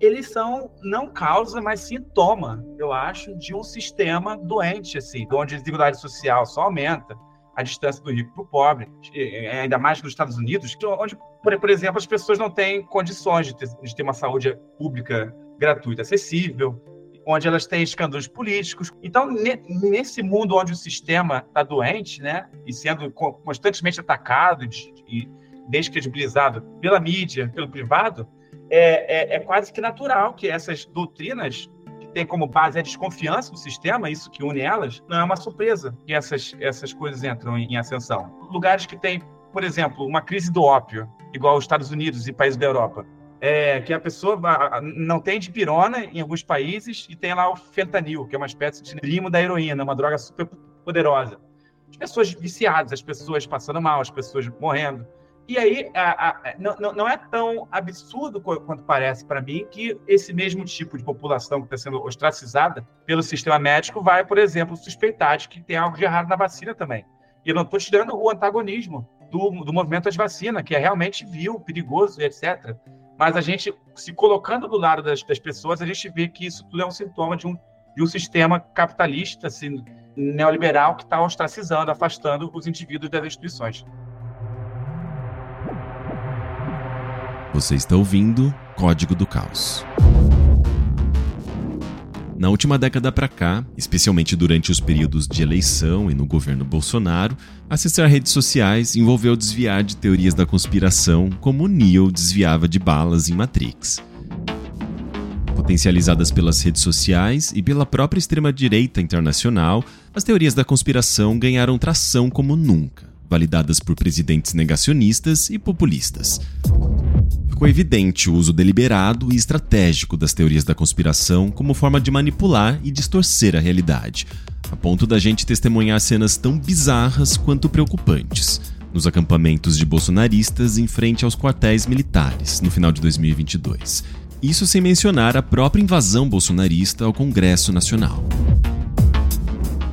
eles são não causa, mas sintoma, eu acho, de um sistema doente, assim, onde a desigualdade social só aumenta, a distância do rico para o pobre, ainda mais nos Estados Unidos, onde, por, exemplo, as pessoas não têm condições de ter, de ter uma saúde pública gratuita, acessível, onde elas têm escândalos políticos. Então, ne- nesse mundo onde o sistema está doente, né, e sendo co- constantemente atacado e descredibilizado pela mídia, pelo privado, é, é, é quase que natural que essas doutrinas que têm como base a desconfiança do sistema, isso que une elas, não é uma surpresa que essas, essas coisas entram em, em ascensão. Lugares que têm, por exemplo, uma crise do ópio, igual os Estados Unidos e países da Europa, é, que a pessoa não tem dipirona em alguns países e tem lá o fentanil, que é uma espécie de primo da heroína, uma droga super poderosa. As pessoas viciadas, as pessoas passando mal, as pessoas morrendo. E aí, a- a- não, não- não é tão absurdo qu- quanto parece para mim que esse mesmo tipo de população que está sendo ostracizada pelo sistema médico vai, por exemplo, suspeitar de que tem algo de errado na vacina também. E eu não estou tirando o antagonismo do, do movimento anti-vacina, que é realmente vil, perigoso etc. Mas a gente, se colocando do lado das, das pessoas, a gente vê que isso tudo é um sintoma de um, de um sistema capitalista, assim, neoliberal, que está ostracizando, afastando os indivíduos das instituições. Você está ouvindo Código do Caos. Na última década para cá, especialmente durante os períodos de eleição e no governo Bolsonaro, acessar redes sociais envolveu desviar de teorias da conspiração como Neo desviava de balas em Matrix. Potencializadas pelas redes sociais e pela própria extrema-direita internacional, as teorias da conspiração ganharam tração como nunca, validadas por presidentes negacionistas e populistas. Ficou evidente o uso deliberado e estratégico das teorias da conspiração como forma de manipular e distorcer a realidade, a ponto da gente testemunhar cenas tão bizarras quanto preocupantes nos acampamentos de bolsonaristas em frente aos quartéis militares no final de 2022. Isso sem mencionar a própria invasão bolsonarista ao Congresso Nacional.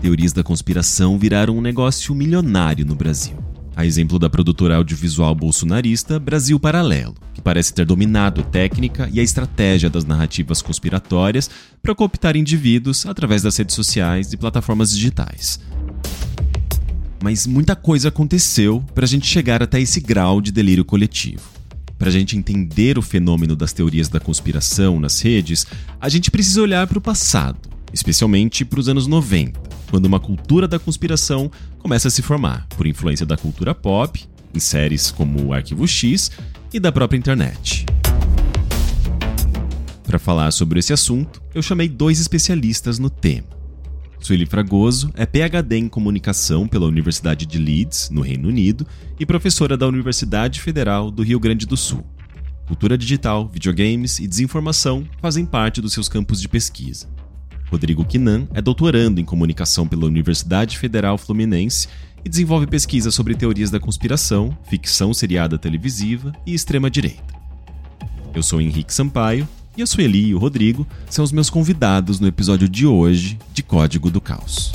Teorias da conspiração viraram um negócio milionário no Brasil. A exemplo da produtora audiovisual bolsonarista Brasil Paralelo, que parece ter dominado a técnica e a estratégia das narrativas conspiratórias para cooptar indivíduos através das redes sociais e plataformas digitais. Mas muita coisa aconteceu para a gente chegar até esse grau de delírio coletivo. Para a gente entender o fenômeno das teorias da conspiração nas redes, a gente precisa olhar para o passado, especialmente para os anos 90, quando uma cultura da conspiração começa a se formar por influência da cultura pop, em séries como o Arquivo X e da própria internet. Para falar sobre esse assunto, eu chamei dois especialistas no tema. Sueli Fragoso é PhD em comunicação pela Universidade de Leeds, no Reino Unido, e professora da Universidade Federal do Rio Grande do Sul. Cultura digital, videogames e desinformação fazem parte dos seus campos de pesquisa. Rodrigo Quinan é doutorando em comunicação pela Universidade Federal Fluminense e desenvolve pesquisa sobre teorias da conspiração, ficção seriada televisiva e extrema-direita. Eu sou Henrique Sampaio e a Sueli e o Rodrigo são os meus convidados no episódio de hoje de Código do Caos.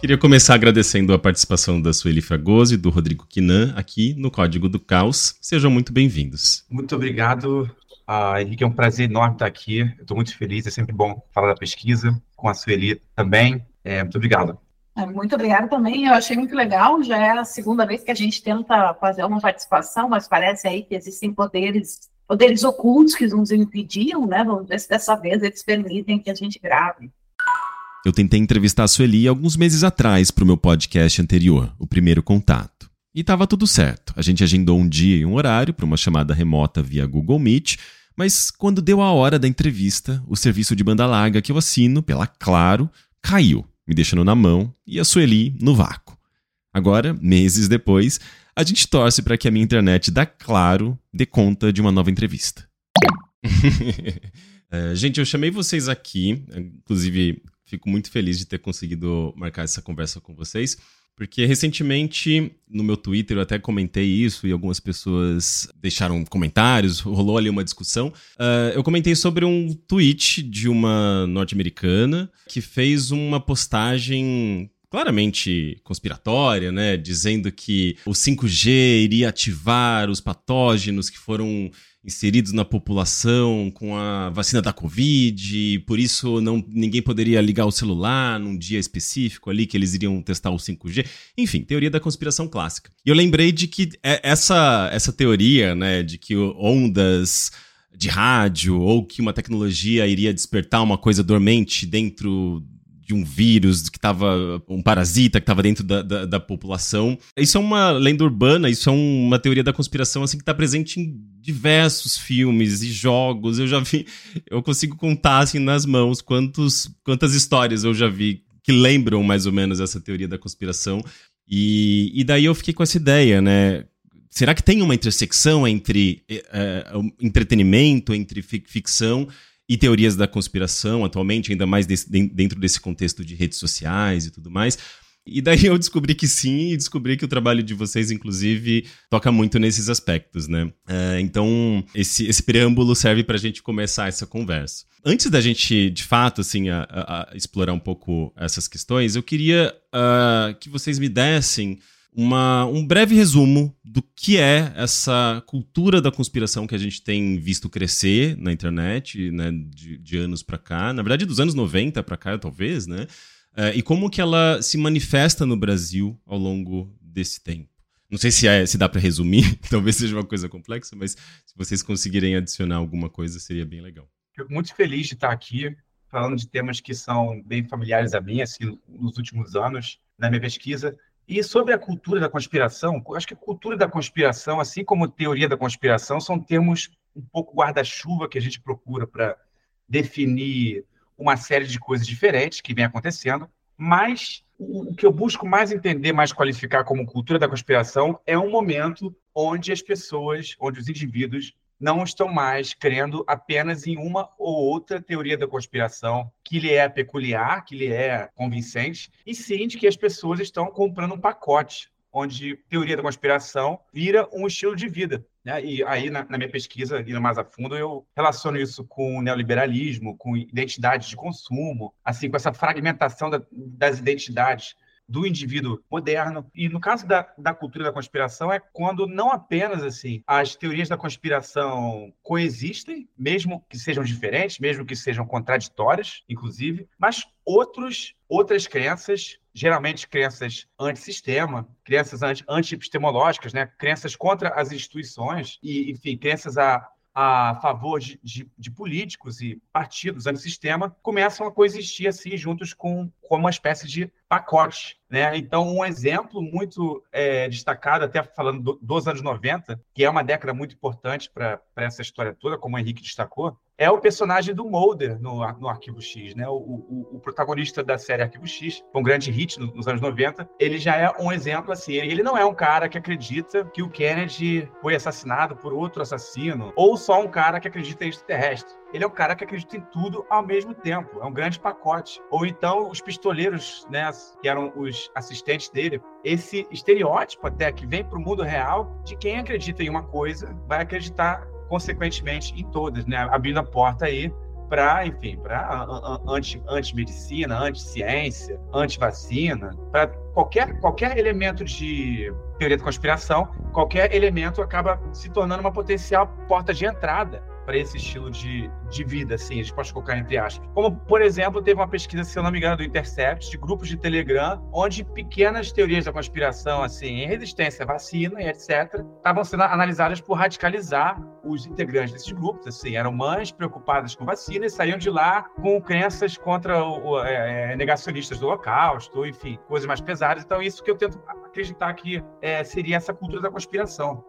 Queria começar agradecendo a participação da Sueli Fragoso e do Rodrigo Quinan aqui no Código do Caos. Sejam muito bem-vindos. Muito obrigado, uh, Henrique. É um prazer enorme estar aqui. Estou muito feliz. É sempre bom falar da pesquisa com a Sueli também. É, muito obrigado. É, muito obrigada também. Eu achei muito legal. Já é a segunda vez que a gente tenta fazer uma participação, mas parece aí que existem poderes, poderes ocultos que nos impediam, né? Vamos ver se dessa vez eles permitem que a gente grave. Eu tentei entrevistar a Sueli alguns meses atrás para o meu podcast anterior, o primeiro contato. E estava tudo certo. A gente agendou um dia e um horário para uma chamada remota via Google Meet, mas quando deu a hora da entrevista, o serviço de banda larga que eu assino pela Claro caiu me deixando na mão, e a Sueli no vácuo. Agora, meses depois, a gente torce para que a minha internet da Claro dê conta de uma nova entrevista. é, gente, eu chamei vocês aqui, inclusive fico muito feliz de ter conseguido marcar essa conversa com vocês, porque recentemente no meu Twitter eu até comentei isso e algumas pessoas deixaram comentários, rolou ali uma discussão. Uh, eu comentei sobre um tweet de uma norte-americana que fez uma postagem claramente conspiratória, né, dizendo que o 5G iria ativar os patógenos que foram inseridos na população com a vacina da Covid, e por isso não, ninguém poderia ligar o celular num dia específico ali que eles iriam testar o 5G. Enfim, teoria da conspiração clássica. E eu lembrei de que é, essa, essa teoria, né, de que ondas de rádio ou que uma tecnologia iria despertar uma coisa dormente dentro de um vírus que estava um parasita que estava dentro da, da, da, população. Isso é uma lenda urbana, isso é uma teoria da conspiração assim que está presente em diversos filmes e jogos. Eu já vi, eu consigo contar assim nas mãos quantos, quantas histórias eu já vi que lembram mais ou menos essa teoria da conspiração. E, e daí eu fiquei com essa ideia, né? Será que tem uma intersecção entre é, entretenimento, entre ficção e teorias da conspiração atualmente, ainda mais desse, dentro desse contexto de redes sociais e tudo mais. E daí eu descobri que sim, e descobri que o trabalho de vocês, inclusive, toca muito nesses aspectos, né? É, então, esse, esse preâmbulo serve para a gente começar essa conversa. Antes da gente, de fato, assim, a, a, explorar um pouco essas questões, eu queria uh, que vocês me dessem uma, um breve resumo do que é essa cultura da conspiração que a gente tem visto crescer na internet, né, de, de anos para cá, na verdade dos anos 90 para cá, talvez, né? Uh, e como que ela se manifesta no Brasil ao longo desse tempo. Não sei se, é, se dá para resumir, talvez seja uma coisa complexa, mas se vocês conseguirem adicionar alguma coisa, seria bem legal. Fico muito feliz de estar aqui falando de temas que são bem familiares a mim, assim, nos últimos anos, na minha pesquisa. E sobre a cultura da conspiração, acho que a cultura da conspiração, assim como teoria da conspiração, são termos um pouco guarda-chuva que a gente procura para definir uma série de coisas diferentes que vem acontecendo, mas o, que eu busco mais entender, mais qualificar como cultura da conspiração é um momento onde as pessoas, onde os indivíduos não estão mais crendo apenas em uma ou outra teoria da conspiração que lhe é peculiar, que lhe é convincente, e sim de que as pessoas estão comprando um pacote onde teoria da conspiração vira um estilo de vida. Né? E aí, na, na, minha pesquisa, indo mais a fundo, eu relaciono isso com o neoliberalismo, com identidade de consumo, assim, com essa fragmentação da, das identidades do indivíduo moderno. E no caso da, da cultura da conspiração é quando não apenas assim as teorias da conspiração coexistem, mesmo que sejam diferentes, mesmo que sejam contraditórias, inclusive, mas outros outras crenças, geralmente crenças antissistema, crenças anti-epistemológicas, né? crenças contra as instituições e, enfim, crenças a a favor de, de, de políticos e partidos antissistema começam a coexistir assim juntos com, com uma espécie de pacote. Né? Então, um exemplo muito é, destacado, até falando do, dos anos 90, que é uma década muito importante para essa história toda, como o Henrique destacou, é o personagem do Mulder no, no Arquivo X, né? O, o, o, protagonista da série Arquivo X, um grande hit nos anos 90. Ele já é um exemplo assim. Ele, ele não é um cara que acredita que o Kennedy foi assassinado por outro assassino, ou só um cara que acredita em extraterrestre. Ele é um cara que acredita em tudo ao mesmo tempo. É um grande pacote. Ou então os pistoleiros, né, que eram os assistentes dele, esse estereótipo até que vem para o mundo real de quem acredita em uma coisa vai acreditar consequentemente em todas, né? Abrindo a porta aí para, enfim, para anti-medicina, anti anti-ciência, anti-vacina, para qualquer, qualquer elemento de teoria da conspiração, qualquer elemento acaba se tornando uma potencial porta de entrada para esse estilo de, de vida, assim, a gente pode colocar entre aspas. Como, por exemplo, teve uma pesquisa, se eu não me engano, do Intercept, de grupos de Telegram, onde pequenas teorias da conspiração, assim, em resistência à vacina e etc., estavam sendo analisadas por radicalizar os integrantes desses grupos, assim, eram mães preocupadas com vacina e saíam de lá com crenças contra o, é, é, negacionistas do Holocausto, enfim, coisas mais pesadas. Então, isso que eu tento acreditar que é, seria essa cultura da conspiração.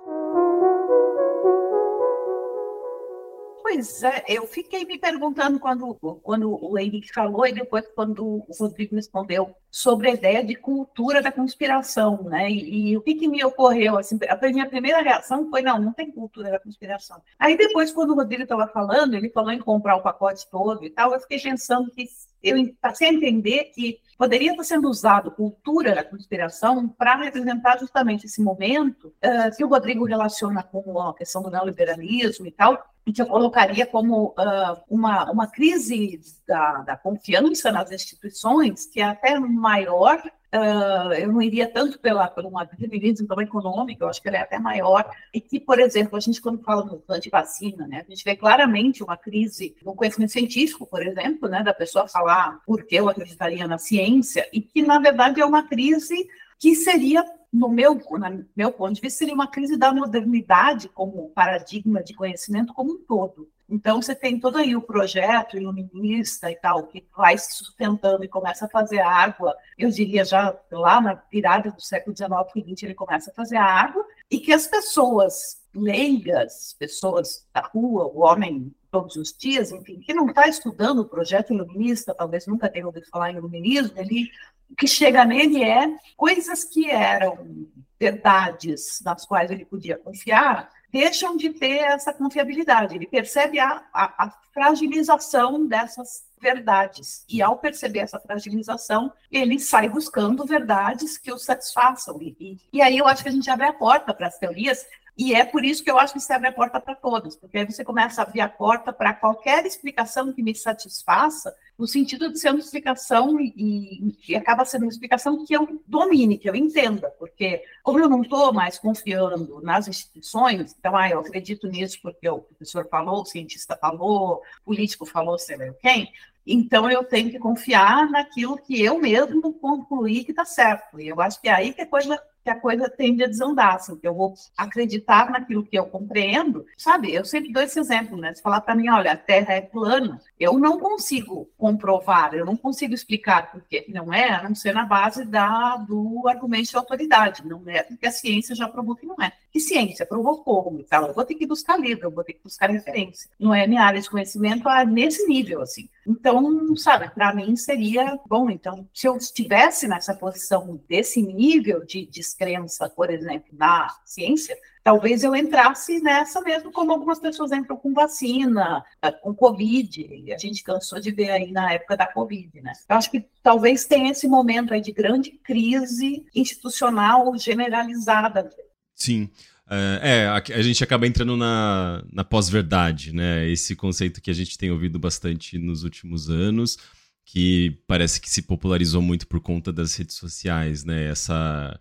Pois é, eu fiquei me perguntando quando, quando o Henrique falou e depois quando o Rodrigo respondeu sobre a ideia de cultura da conspiração, né? E, e o que, que, me ocorreu? Assim, a minha primeira reação foi, não, não tem cultura da conspiração. Aí depois, quando o Rodrigo estava falando, ele falou em comprar o pacote todo e tal, eu fiquei pensando que eu passei a entender que poderia estar sendo usado cultura da conspiração para representar justamente esse momento uh, que o Rodrigo relaciona com a questão do neoliberalismo e tal, e que eu colocaria como uh, uma, uma crise da, da confiança nas instituições, que é até maior Uh, eu não iria tanto pela, por um determinismo econômico, eu acho que ele é até maior, e que, por exemplo, a gente quando fala no antivacina, né, a gente vê claramente uma crise no conhecimento científico, por exemplo, né, da pessoa falar por que eu acreditaria na ciência, e que, na verdade, é uma crise que seria no meu, no meu ponto de vista, seria uma crise da modernidade como paradigma de conhecimento como um todo. Então, você tem todo aí o projeto iluminista e tal, que vai se sustentando e começa a fazer água, eu diria já lá na virada do século XIX e XX, ele começa a fazer água, e que as pessoas leigas, pessoas da rua, o homem todos os dias, enfim, que não está estudando o projeto iluminista, talvez nunca tenha ouvido falar em iluminismo, ele o que chega nele é coisas que eram verdades nas quais ele podia confiar, deixam de ter essa confiabilidade. Ele percebe a, a, a fragilização dessas verdades. E ao perceber essa fragilização, ele sai buscando verdades que o satisfaçam. E, e, aí eu acho que a gente abre a porta para as teorias e é por isso que eu acho que se abre a porta para todos, porque aí você começa a abrir a porta para qualquer explicação que me satisfaça, no sentido de ser uma explicação e, e, acaba sendo uma explicação que eu domine, que eu entenda, porque como eu não estou mais confiando nas instituições, então, ah, eu acredito nisso porque o professor falou, o cientista falou, o político falou, sei lá quem, então eu tenho que confiar naquilo que eu mesmo concluí que está certo. E eu acho que é aí que a coisa que a coisa tende a desandar, assim, que eu vou acreditar naquilo que eu compreendo, sabe? Eu sempre dou esse exemplo, né? Se falar para mim, olha, a Terra é plana, eu não consigo comprovar, eu não consigo explicar porque não é, a não ser na base da, do argumento de autoridade, não é porque a ciência já provou que não é. Que ciência? Provou como? Então, eu vou ter que buscar livro, eu vou ter que buscar referência. Não é minha área de conhecimento é nesse nível, assim. Então, sabe, para mim seria bom. Então, se eu estivesse nessa posição desse nível de descrença, por exemplo, na ciência, talvez eu entrasse nessa mesmo, como algumas pessoas entram com vacina, com Covid. A gente cansou de ver aí na época da Covid, né? Eu acho que talvez tenha esse momento aí de grande crise institucional generalizada. Sim. É, é a, gente acaba entrando na, na pós-verdade, né? Esse conceito que a gente tem ouvido bastante nos últimos anos, que parece que se popularizou muito por conta das redes sociais, né? Essa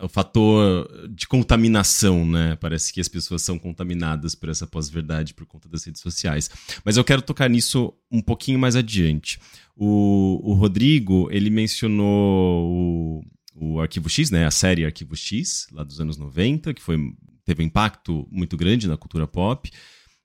o fator de contaminação, né? Parece que as pessoas são contaminadas por essa pós-verdade por conta das redes sociais. Mas eu quero tocar nisso um pouquinho mais adiante. O, o Rodrigo, ele mencionou o, o Arquivo X, né? A série Arquivo X, lá dos anos 90, que foi, teve um impacto muito grande na cultura pop.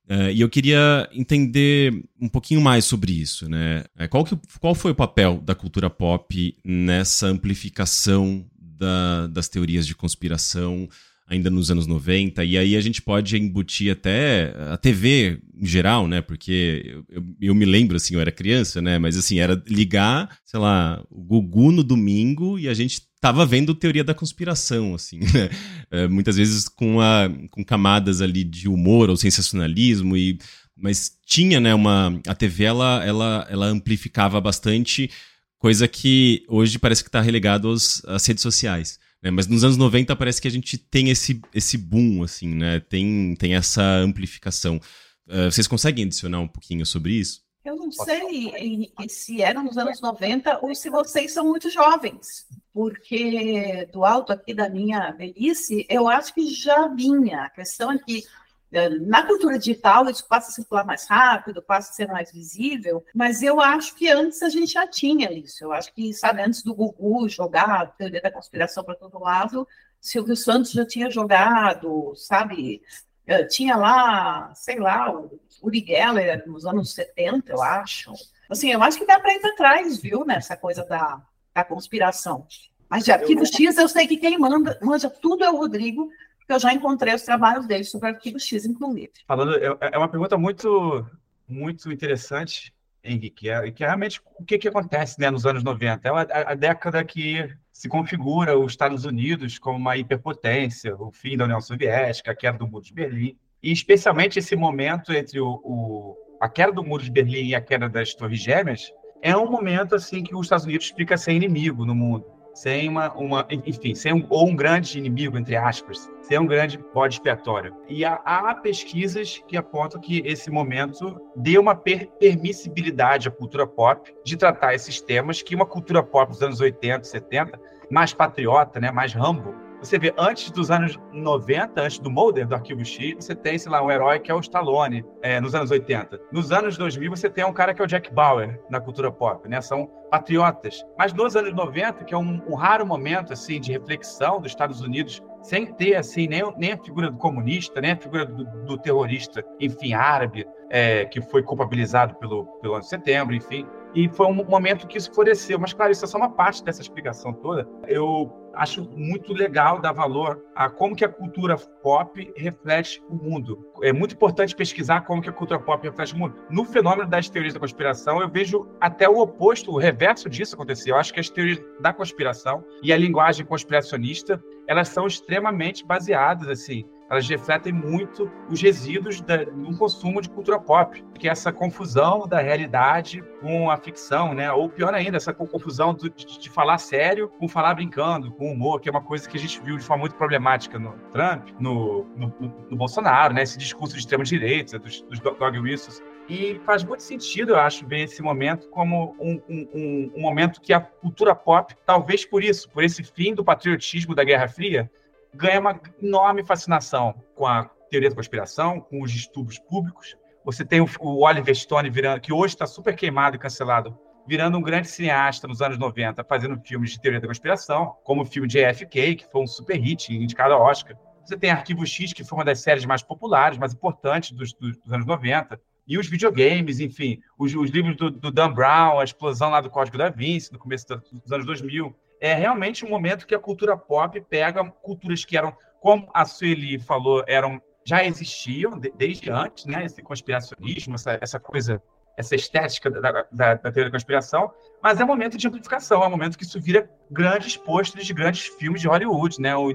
Uh, e eu queria entender um pouquinho mais sobre isso, né? É, qual, que, qual foi o papel da cultura pop nessa amplificação da, das teorias de conspiração ainda nos anos 90, e aí a gente pode embutir até a TV em geral, né? Porque eu, eu, eu, me lembro, assim, eu era criança, né? Mas assim, era ligar, sei lá, o Gugu no domingo e a gente tava vendo teoria da conspiração, assim, né? É, muitas vezes com, a, com camadas ali de humor ou sensacionalismo, e, mas tinha, né, uma... A TV, ela, ela, ela amplificava bastante, coisa que hoje parece que está relegado às redes sociais. Né? Mas nos anos 90 parece que a gente tem esse, esse boom, assim, né? Tem, tem essa amplificação. Uh, vocês conseguem adicionar um pouquinho sobre isso? Eu não sei se era nos anos 90 ou se vocês são muito jovens, porque do alto aqui da minha velhice, eu acho que já vinha. A questão é que na cultura digital, isso passa a circular mais rápido, passa a ser mais visível, mas eu acho que antes a gente já tinha isso. Eu acho que, sabe, antes do Gugu jogar a teoria da conspiração para todo lado, Silvio Santos já tinha jogado, sabe? É, tinha lá, sei lá, o Uri Geller nos anos 70, eu acho. Assim, eu acho que dá para ir atrás, viu, nessa coisa da, da conspiração. Mas de arquivo X, eu sei que quem manda, manja tudo é o Rodrigo, porque eu já encontrei os trabalhos dele sobre arquivo X, inclusive. Falando, é, é uma pergunta muito, muito interessante, Henrique, que é, que é realmente o que, que acontece né, nos anos 90. É a, a década que se configura os Estados Unidos como uma hiperpotência, o fim da União Soviética, a queda do Muro de Berlim, e especialmente esse momento entre o, o, a queda do Muro de Berlim e a queda das Torres Gêmeas, é um momento assim que os Estados Unidos fica sem inimigo no mundo sem uma, uma enfim, sem um, ou um grande inimigo, entre aspas, sem um grande bode expiatório. E há, há, pesquisas que apontam que esse momento deu uma per permissibilidade à cultura pop de tratar esses temas que uma cultura pop dos anos 80, 70, mais patriota, né, mais Rambo, você vê, antes dos anos 90, antes do Mulder, do Arquivo X, você tem, sei lá, um herói que é o Stallone, é, nos anos 80. Nos anos 2000, você tem um cara que é o Jack Bauer, na cultura pop, né? São patriotas. Mas nos anos 90, que é um, um raro momento, assim, de reflexão dos Estados Unidos, sem ter, assim, nem, nem a figura do comunista, nem a figura do, do terrorista, enfim, árabe, é, que foi culpabilizado pelo, pelo ano de setembro, enfim. E foi um momento que isso floresceu. Mas, claro, isso é só uma parte dessa explicação toda. Eu acho muito legal dar valor a como que a cultura pop reflete o mundo. É muito importante pesquisar como que a cultura pop reflete o mundo. No fenômeno das teorias da conspiração, eu vejo até o oposto, o reverso disso acontecer. Eu acho que as teorias da conspiração e a linguagem conspiracionista, elas são extremamente baseadas, assim, elas refletem muito os resíduos da, do consumo de cultura pop, que é essa confusão da realidade com a ficção, né? Ou pior ainda, essa confusão de, de, falar sério com falar brincando, com humor, que é uma coisa que a gente viu de forma muito problemática no Trump, no, no, no Bolsonaro, né? Esse discurso de extrema direita, dos, dos dog whistles. E faz muito sentido, eu acho, ver esse momento como um, um, um momento que a cultura pop, talvez por isso, por esse fim do patriotismo da Guerra Fria, ganha uma enorme fascinação com a teoria da conspiração, com os distúrbios públicos. Você tem o, Oliver Stone virando, que hoje está super queimado e cancelado, virando um grande cineasta nos anos 90, fazendo filmes de teoria da conspiração, como o filme JFK, que foi um super hit, indicado ao Oscar. Você tem Arquivo X, que foi uma das séries mais populares, mais importantes dos, dos, dos anos 90. E os videogames, enfim, os, os livros do, do, Dan Brown, a explosão lá do Código da Vinci, no começo dos anos 2000 é realmente um momento que a cultura pop pega culturas que eram, como a Sueli falou, eram já existiam de, desde antes, né? Esse conspiracionismo, essa, essa coisa, essa estética da, da, da, teoria da conspiração, mas é um momento de amplificação, é um momento que isso vira grandes pôsteres de grandes filmes de Hollywood, né? O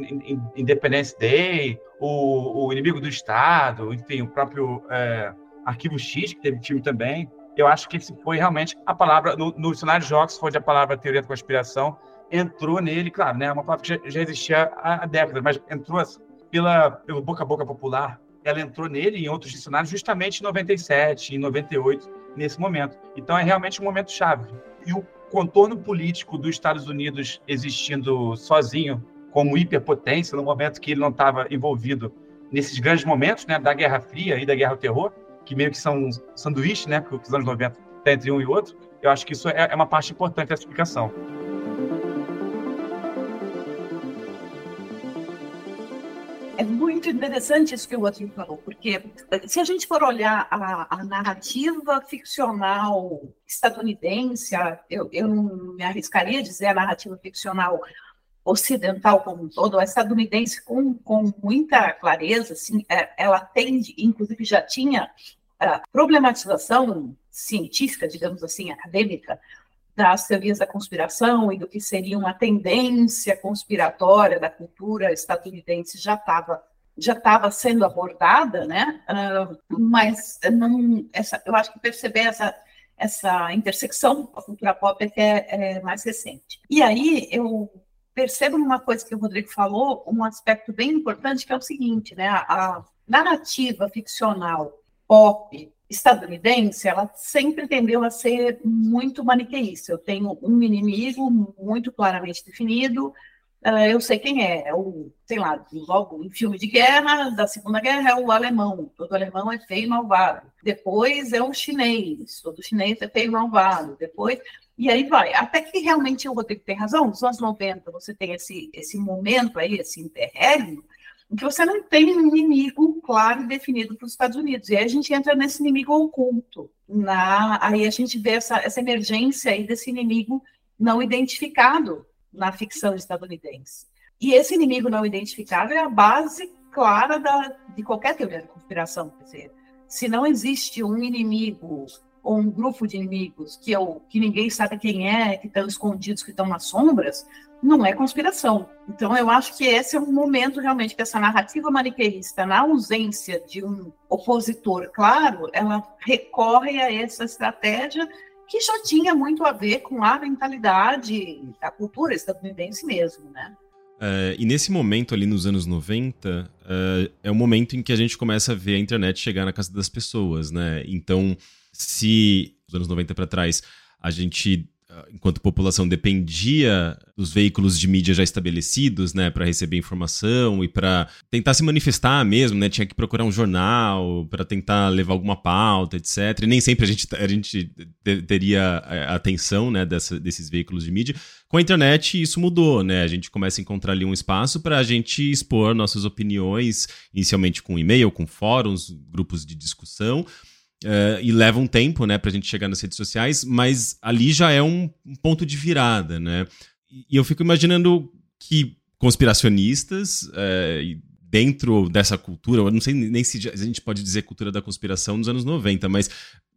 Independence Day, o, o Inimigo do Estado, enfim, o próprio é, Arquivo X, que teve filme também. Eu acho que esse foi realmente a palavra, no, no cenário de Oxford, a palavra teoria da conspiração entrou nele, claro, né? Uma palavra que já, existia há, décadas, mas entrou pela, pelo boca a boca popular. Ela entrou nele em outros dicionários justamente em 97, em 98, nesse momento. Então é realmente um momento chave. E o contorno político dos Estados Unidos existindo sozinho, como hiperpotência, no momento que ele não estava envolvido nesses grandes momentos, né, da Guerra Fria e da Guerra ao Terror, que meio que são sanduíches, né, que os anos 90 tem entre um e outro, eu acho que isso é, é uma parte importante dessa explicação. É muito interessante isso que o Rodrigo falou, porque se a gente for olhar a, a narrativa ficcional estadunidense, eu, eu não me arriscaria a dizer a narrativa ficcional ocidental como um todo, a estadunidense com, com muita clareza, assim, é, ela tende, inclusive já tinha a problematização científica, digamos assim, acadêmica, das teorias da conspiração e do que seria uma tendência conspiratória da cultura estadunidense já estava já estava sendo abordada, né? Uh, mas não, essa, eu acho que perceber essa essa intersecção com a cultura pop é que é, é mais recente. E aí eu percebo uma coisa que o Rodrigo falou, um aspecto bem importante que é o seguinte, né? A narrativa ficcional pop estadunidense, ela sempre tendeu a ser muito maniqueísta. Eu tenho um inimigo muito claramente definido, uh, eu sei quem é, é o, sei lá, logo em filme de guerra, da Segunda Guerra, é o alemão, todo alemão é feio e malvado. Depois é o chinês, todo chinês é feio e malvado. Depois, e aí vai, até que realmente o Rodrigo tem razão, nos anos 90 você tem esse, esse momento aí, esse interregno, que você não tem um inimigo claro e definido para os Estados Unidos. E aí a gente entra nesse inimigo oculto. Na, aí a gente vê essa, essa emergência aí desse inimigo não identificado na ficção estadunidense. E esse inimigo não identificado é a base clara da, de qualquer teoria da conspiração. Quer dizer, se não existe um inimigo ou um grupo de inimigos que, eu, que ninguém sabe quem é, que estão escondidos, que estão nas sombras, não é conspiração. Então, eu acho que esse é um momento realmente que essa narrativa maniqueísta, na ausência de um opositor claro, ela recorre a essa estratégia que já tinha muito a ver com a mentalidade da cultura estadunidense mesmo, né? Uh, e nesse momento ali nos anos 90, uh, é, é o momento em que a gente começa a ver a internet chegar na casa das pessoas, né? Então, se dos anos 90 para trás a gente ah, enquanto população dependia dos veículos de mídia já estabelecidos, né, para receber informação e para tentar se manifestar mesmo, né, tinha que procurar um jornal para tentar levar alguma pauta, etc. E nem sempre a gente, a gente teria a atenção, né, dessa, desses veículos de mídia. Com a internet isso mudou, né? A gente começa a encontrar ali um espaço para a gente expor nossas opiniões, inicialmente com e-mail, com fóruns, grupos de discussão. Uh, e leva um tempo, né, pra gente chegar nas redes sociais, mas ali já é um, um ponto de virada, né? E eu fico imaginando que conspiracionistas, uh, dentro dessa cultura, eu não sei nem se a gente pode dizer cultura da conspiração nos anos 90, mas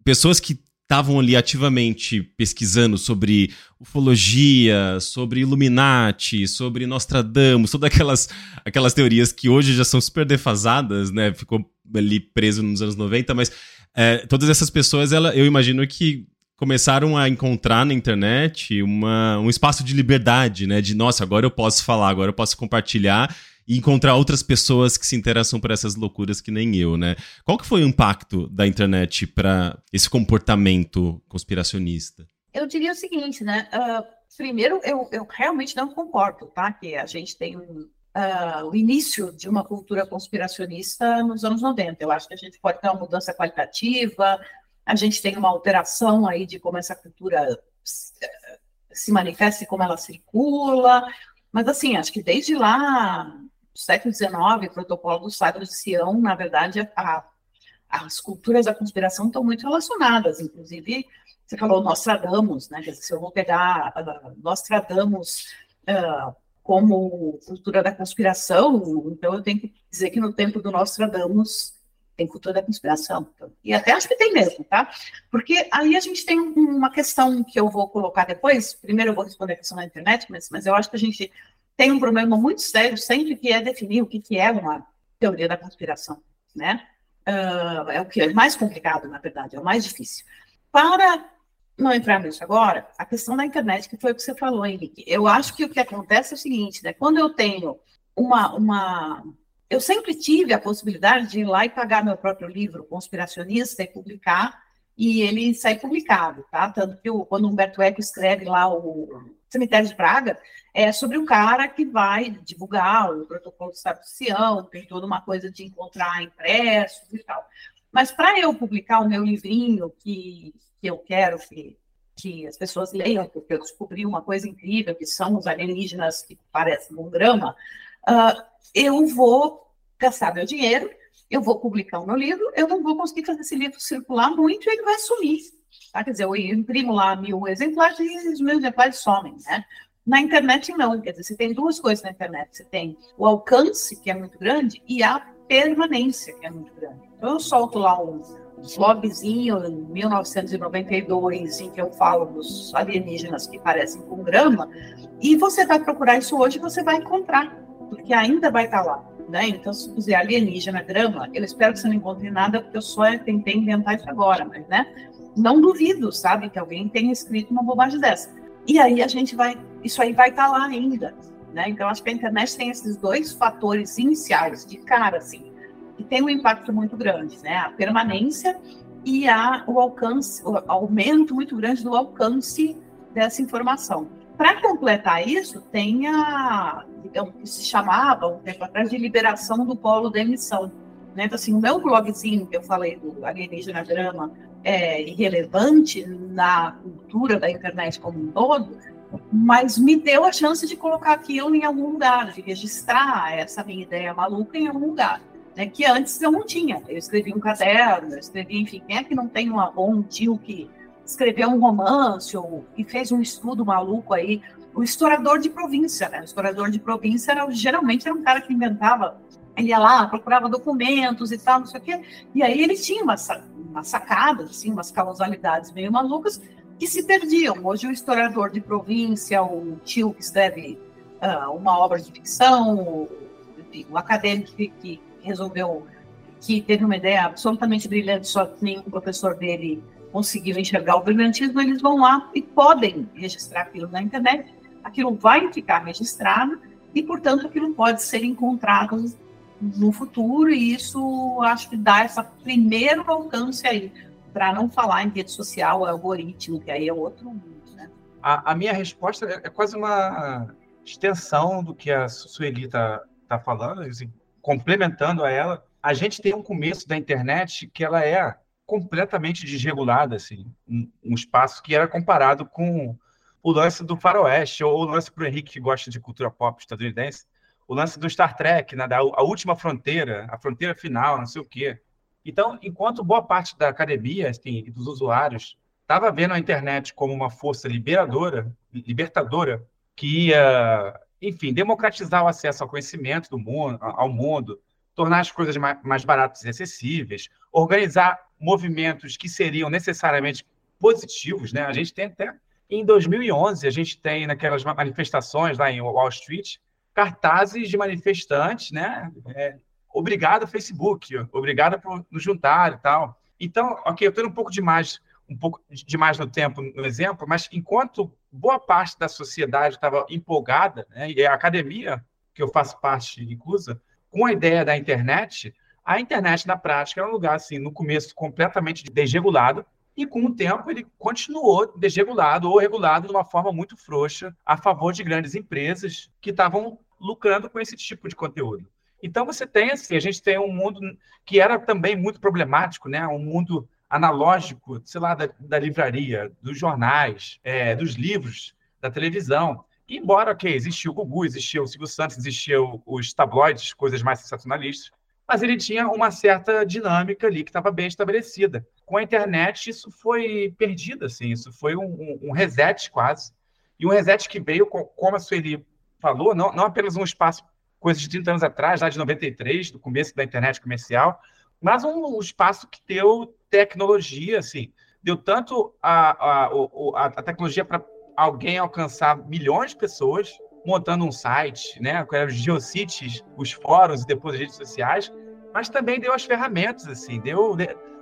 pessoas que estavam ali ativamente pesquisando sobre ufologia, sobre Illuminati, sobre Nostradamus, todas aquelas, aquelas teorias que hoje já são super defasadas, né? Ficou ali preso nos anos 90, mas é, todas essas pessoas, ela, eu imagino que começaram a encontrar na internet uma, um espaço de liberdade, né? De, nossa, agora eu posso falar, agora eu posso compartilhar e encontrar outras pessoas que se interessam por essas loucuras que nem eu, né? Qual que foi o impacto da internet para esse comportamento conspiracionista? Eu diria o seguinte, né? Uh, primeiro, eu, eu realmente não concordo, tá? Que a gente tem um, uh, o início de uma cultura conspiracionista nos anos 90. Eu acho que a gente pode ter uma mudança qualitativa, a gente tem uma alteração aí de como essa cultura se manifesta e como ela circula, mas assim, acho que desde lá, século XIX, o protocolo do Sagro de Sião, na verdade, a, as culturas da conspiração estão muito relacionadas, inclusive, você falou Nostradamus, né, se eu vou pegar uh, Nostradamus uh, como cultura da conspiração, então eu tenho que dizer que no tempo do Nostradamus tem cultura da conspiração. Então, e até acho que tem mesmo, tá? Porque aí a gente tem uma questão que eu vou colocar depois. Primeiro eu vou responder a questão da internet, mas, mas eu acho que a gente tem um problema muito sério sempre que é definir o que, que é uma teoria da conspiração, né? Uh, é o que é mais complicado, na verdade, é o mais difícil. Para não entrar nisso agora, a questão da internet, que foi o que você falou, Henrique. Eu acho que o que acontece é o seguinte, né? Quando eu tenho uma, uma... Eu sempre tive a possibilidade de ir lá e pagar meu próprio livro, Conspiracionista, e publicar, e ele sai publicado, tá? Tanto que eu, quando o Humberto Eco escreve lá o Cemitério de Praga, é sobre um cara que vai divulgar o protocolo do Estado de Sião, tem toda uma coisa de encontrar impressos e tal. Mas para eu publicar o meu livrinho, que que eu quero que, que as pessoas leiam, porque eu descobri uma coisa incrível, que são os alienígenas que parecem um grama, uh, eu vou gastar meu dinheiro, eu vou publicar o meu livro, eu não vou conseguir fazer esse livro circular muito e ele vai sumir. Tá? Quer dizer, eu imprimo lá mil exemplares e os meus exemplares somem, né? Na internet, não. Quer dizer, você tem duas coisas na internet. Você tem o alcance, que é muito grande, e a permanência, que é muito grande. Então, eu solto lá um blogzinho em 1992, em que eu falo dos alienígenas que parecem com grama, e você vai procurar isso hoje, você vai encontrar, porque ainda vai estar lá. Né? Então, se puser alienígena, grama, eu espero que você não encontre nada, porque eu só tentei inventar isso agora, mas né? não duvido, sabe, que alguém tenha escrito uma bobagem dessa. E aí a gente vai, isso aí vai estar lá ainda. Né? Então, acho que a internet tem esses dois fatores iniciais, de cara, assim, que tem um impacto muito grande, né? A permanência e a, o alcance, o aumento muito grande do alcance dessa informação. Para completar isso, tem a, digamos, que se chamava um tempo atrás de liberação do polo da emissão. Né? Então, assim, o meu blogzinho que eu falei do alienígena drama é irrelevante na cultura da internet como um todo, mas me deu a chance de colocar aquilo em algum lugar, de registrar essa minha ideia maluca em algum lugar, né, que antes eu não tinha. Eu escrevi um caderno, eu escrevi, enfim, quem é que não tem um avô, um tio que escreveu um romance ou que fez um estudo maluco aí? O historiador de província, né? O historiador de província era, geralmente era um cara que inventava ele ia lá, procurava documentos e tal, não sei o quê, e aí ele tinha umas, umas sacadas, assim, umas causalidades meio malucas, que se perdiam. Hoje o historiador de província, o tio que escreve uh, uma obra de ficção, o, enfim, o acadêmico que, que, resolveu, que teve uma ideia absolutamente brilhante, só que nenhum professor dele conseguiu enxergar o brilhantismo, eles vão lá e podem registrar aquilo na internet, aquilo vai ficar registrado e, portanto, aquilo pode ser encontrado no futuro, e isso acho que dá essa primeiro alcance aí para não falar em rede social, algoritmo, que aí é outro mundo, né? A, a minha resposta é, é, quase uma extensão do que a Sueli está tá falando, assim, complementando a ela. A gente tem um começo da internet que ela é completamente desregulada, assim, um, um espaço que era comparado com o lance do faroeste, ou o lance para o Henrique que gosta de cultura pop estadunidense, o lance do Star Trek, né, da, a última fronteira, a fronteira final, não sei o quê. Então, enquanto boa parte da academia assim, e dos usuários estava vendo a internet como uma força liberadora, libertadora, que ia, enfim, democratizar o acesso ao conhecimento do mundo, ao mundo, tornar as coisas mais, baratas e acessíveis, organizar movimentos que seriam necessariamente positivos, né? A gente tem até em 2011 a gente tem naquelas manifestações lá em Wall Street cartazes de manifestantes, né? É, obrigado, Facebook, obrigado por nos juntar e tal. Então, ok, eu estou um pouco demais, um pouco demais no tempo no exemplo, mas enquanto boa parte da sociedade estava empolgada, né, e a academia, que eu faço parte inclusa, com a ideia da internet, a internet na prática era um lugar assim, no começo completamente desregulado, e com o tempo ele continuou desregulado ou regulado de uma forma muito frouxa a favor de grandes empresas que estavam lucrando com esse tipo de conteúdo. Então você tem assim, a gente tem um mundo que era também muito problemático, né? Um mundo analógico, sei lá, da, da livraria, dos jornais, é, dos livros, da televisão. E, embora, ok, existia o Gugu, existia o Silvio Santos, existia o, os tabloides, coisas mais sensacionalistas, mas ele tinha uma certa dinâmica ali que estava bem estabelecida. Com a internet, isso foi perdido, assim, isso foi um, um reset quase. E um reset que veio, como a Sueli falou, não, não apenas um espaço coisas de 30 anos atrás, lá de 93, do começo da internet comercial, mas um, um espaço que deu tecnologia, assim, deu tanto a, a, a, a tecnologia para alguém alcançar milhões de pessoas, montando um site, né, com os geocities, os fóruns e depois as redes sociais, mas também deu as ferramentas, assim, deu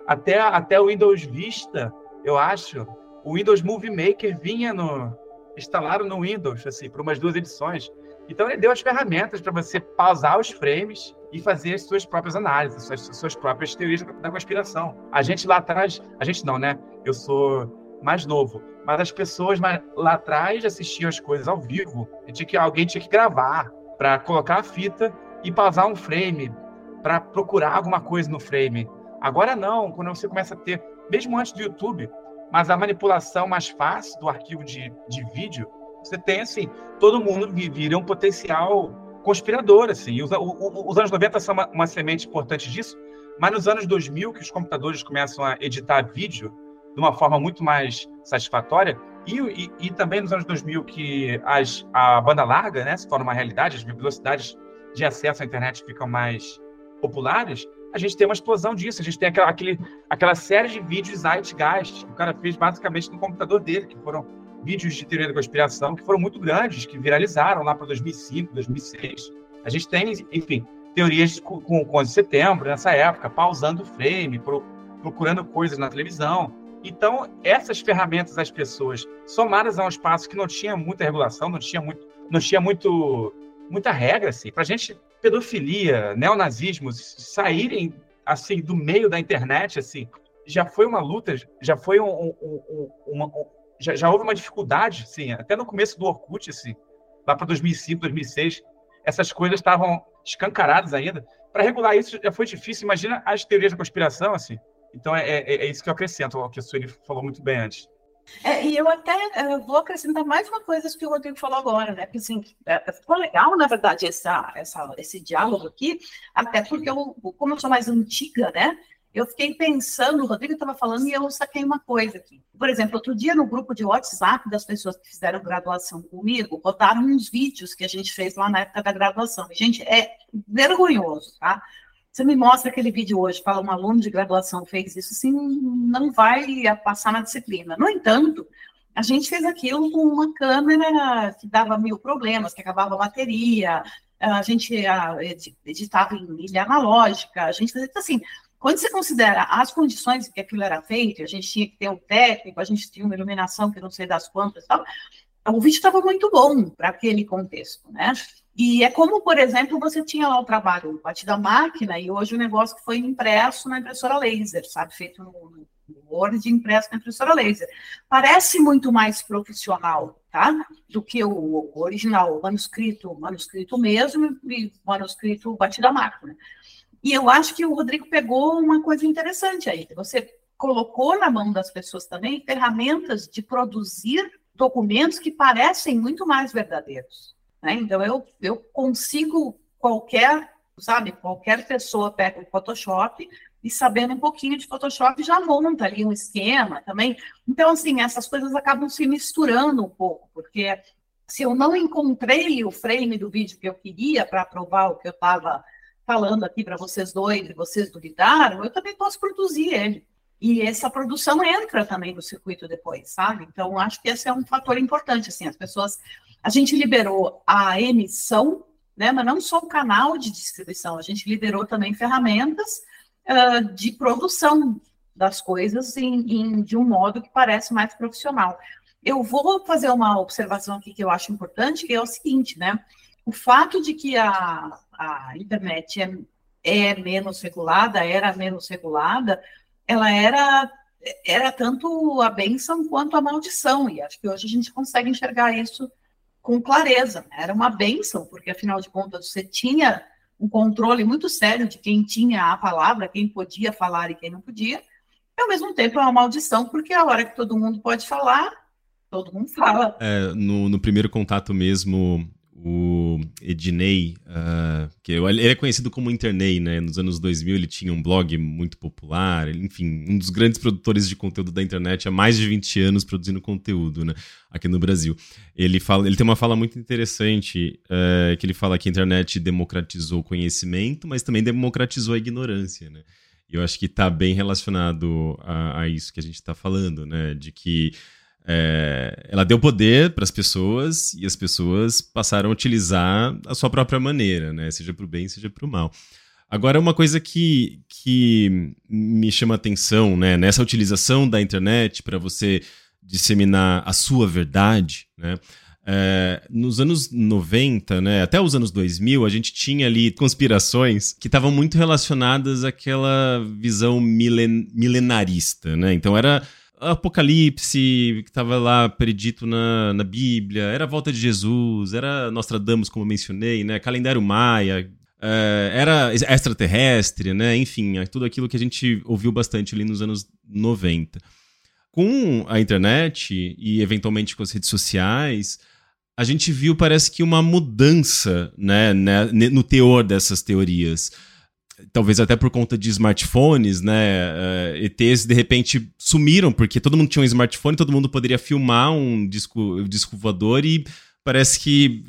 até, até o Windows Vista, eu acho, o Windows Movie Maker vinha no instalaram no Windows, assim, por umas duas edições. Então ele deu as ferramentas para você pausar os frames e fazer as suas próprias análises, as suas, suas próprias teorias da conspiração. A gente lá atrás, a gente não, né? Eu sou mais novo, mas as pessoas lá atrás assistiam as coisas ao vivo. Tinha que, alguém tinha que gravar para colocar a fita e pausar um frame para procurar alguma coisa no frame. Agora não, quando você começa a ter, mesmo antes do YouTube, mas a manipulação mais fácil do arquivo de, de vídeo você tem, assim, todo mundo vira um potencial conspirador, assim. Os, os anos 90 são uma, uma, semente importante disso, mas nos anos 2000, que os computadores começam a editar vídeo de uma forma muito mais satisfatória, E, e, e, também nos anos 2000 que as, a banda larga né, se torna uma realidade, as velocidades de acesso à internet ficam mais populares, a gente tem uma explosão disso. A gente tem aquela, aquele, aquela série de vídeos Zeitgeist que o cara fez basicamente no computador dele, que foram vídeos de teoria da conspiração que foram muito grandes, que viralizaram lá para 2005, 2006. A gente tem, enfim, teorias com, com, com 11 de setembro, nessa época, pausando o frame, pro, procurando coisas na televisão. Então, essas ferramentas das pessoas, somadas a um espaço que não tinha muita regulação, não tinha, muito, não tinha muito, muita regra, assim, para a gente, pedofilia, neonazismo, saírem assim do meio da internet, assim, já foi uma luta, já foi um, um, um, uma, já, já, houve uma dificuldade, assim, até no começo do Orkut, assim, lá para 2005, 2006, essas coisas estavam escancaradas ainda. Para regular isso já foi difícil. Imagina as teorias da conspiração, assim. Então é, é, é isso que eu acrescento, o que a Sueli falou muito bem antes. É, e eu até eu vou acrescentar mais uma coisa que o Rodrigo falou agora, né? Porque assim, é, ficou legal, na verdade, essa, essa, esse diálogo aqui, até porque eu, como eu sou mais antiga, né? Eu fiquei pensando, o Rodrigo estava falando e eu saquei uma coisa aqui. Por exemplo, outro dia no grupo de WhatsApp das pessoas que fizeram graduação comigo, botaram uns vídeos que a gente fez lá na época da graduação. Gente, é vergonhoso, tá? Você me mostra aquele vídeo hoje, fala um aluno de graduação fez isso, assim, não vai passar na disciplina. No entanto, a gente fez aquilo com uma câmera que dava mil problemas, que acabava a bateria, a gente editava em milha analógica, a gente fazia assim, quando você considera as condições que aquilo era feito, a gente tinha que ter um técnico, a gente tinha uma iluminação que não sei das quantas, tal, o vídeo estava muito bom para aquele contexto, né? E é como, por exemplo, você tinha lá o trabalho batido a máquina e hoje o negócio que foi impresso na impressora laser, sabe? Feito no, Word impresso na impressora laser. Parece muito mais profissional, tá? Do que o, original, o manuscrito, manuscrito mesmo e manuscrito batido a máquina. E eu acho que o Rodrigo pegou uma coisa interessante aí. Você colocou na mão das pessoas também ferramentas de produzir documentos que parecem muito mais verdadeiros. Né? Então, eu, eu consigo, qualquer, sabe, qualquer pessoa pega o Photoshop e sabendo um pouquinho de Photoshop já monta ali um esquema também. Então, assim, essas coisas acabam se misturando um pouco, porque se eu não encontrei o frame do vídeo que eu queria para provar o que eu estava falando aqui para vocês dois e vocês duvidaram, eu também posso produzir ele. E essa produção entra também no circuito depois, sabe? Então, acho que esse é um fator importante, assim, as pessoas... A gente liberou a emissão, né, mas não só o canal de distribuição, a gente liberou também ferramentas uh, de produção das coisas em, em, de um modo que parece mais profissional. Eu vou fazer uma observação aqui que eu acho importante, que é o seguinte, né? O fato de que a, a internet é, é menos regulada, era menos regulada, ela era era tanto a benção quanto a maldição, e acho que hoje a gente consegue enxergar isso com clareza. Né? Era uma benção, porque afinal de contas você tinha um controle muito sério de quem tinha a palavra, quem podia falar e quem não podia, e ao mesmo tempo é uma maldição, porque a hora que todo mundo pode falar, todo mundo fala. É, no, no primeiro contato mesmo, o Ednei, uh, que ele é conhecido como Internei, né? Nos anos 2000 ele tinha um blog muito popular, enfim, um dos grandes produtores de conteúdo da internet há mais de 20 anos produzindo conteúdo, né? Aqui no Brasil. Ele, fala, ele tem uma fala muito interessante, uh, que ele fala que a internet democratizou o conhecimento, mas também democratizou a ignorância, né? E eu acho que está bem relacionado a, a isso que a gente está falando, né? De que é, ela deu poder para as pessoas e as pessoas passaram a utilizar a sua própria maneira, né? Seja para o bem, seja para o mal. Agora, uma coisa que, que me chama atenção, né? Nessa utilização da internet para você disseminar a sua verdade, né? É, nos anos 90, né, até os anos 2000, a gente tinha ali conspirações que estavam muito relacionadas àquela visão milen milenarista, né? Então era Apocalipse, que estava lá predito na, na Bíblia, era a volta de Jesus, era Nostradamus, como mencionei, né? Calendário Maia, é, era extraterrestre, né? Enfim, é tudo aquilo que a gente ouviu bastante ali nos anos 90. Com a internet e eventualmente com as redes sociais, a gente viu, parece que uma mudança né, né no teor dessas teorias talvez até por conta de smartphones, né? Uh, eh, ETs de repente sumiram, porque todo mundo tinha um smartphone, todo mundo poderia filmar um disco, disco voador e parece que.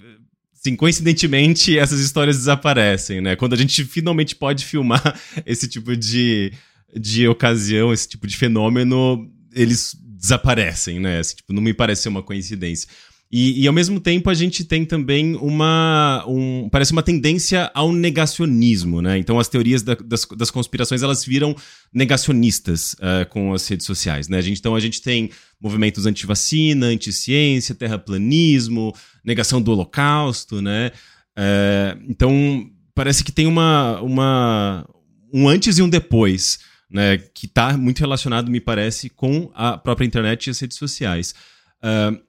Sim, coincidentemente, essas histórias desaparecem, né? Quando a gente finalmente pode filmar esse tipo de, de ocasião, esse tipo de fenômeno, eles desaparecem, né? Assim, tipo, não me parece uma coincidência. E, e, ao mesmo tempo a gente tem também uma. Um, parece uma tendência ao negacionismo, né? Então as teorias da, das, das, conspirações elas viram negacionistas uh, com as redes sociais, né? A gente, então a gente tem movimentos anti-vacina, anti-ciência, terraplanismo, negação do holocausto, né? Uh, então parece que tem uma, uma, um antes e um depois, né? Que está muito relacionado, me parece, com a própria internet e as redes sociais. Uh,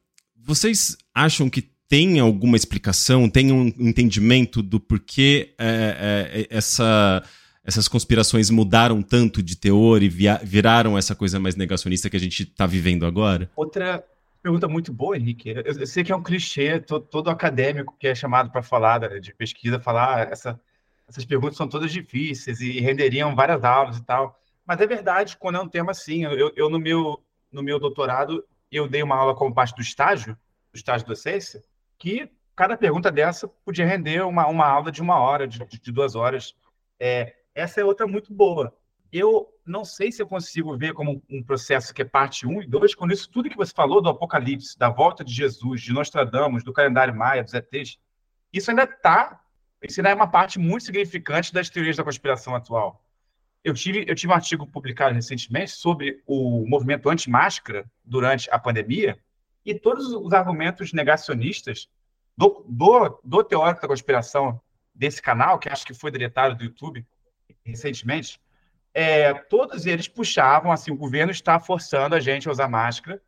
vocês acham que tem alguma explicação, tem um entendimento do porquê é, é, essa, essas conspirações mudaram tanto de teor e via, viraram essa coisa mais negacionista que a gente está vivendo agora? Outra pergunta muito boa, Henrique. Eu, eu sei que é um clichê, todo, acadêmico que é chamado para falar de pesquisa, falar ah, essa, essas perguntas são todas difíceis e renderiam várias aulas e tal. Mas é verdade, quando é um tema assim, eu, eu no, meu, no meu doutorado, eu dei uma aula como parte do estágio, do estágio de docência, que cada pergunta dessa podia render uma, uma aula de uma hora, de, de duas horas. É, essa é outra muito boa. Eu não sei se eu consigo ver como um processo que é parte 1 e 2, quando isso tudo que você falou do Apocalipse, da volta de Jesus, de Nostradamus, do calendário Maia, dos ETs, isso ainda está, isso ainda é uma parte muito significante das teorias da conspiração atual. Eu tive, eu tive um artigo publicado recentemente sobre o movimento anti-máscara durante a pandemia e todos os argumentos negacionistas do, do, do teórico da conspiração desse canal, que acho que foi deletado do YouTube recentemente, é, todos eles puxavam assim, o governo está forçando a gente a usar máscara,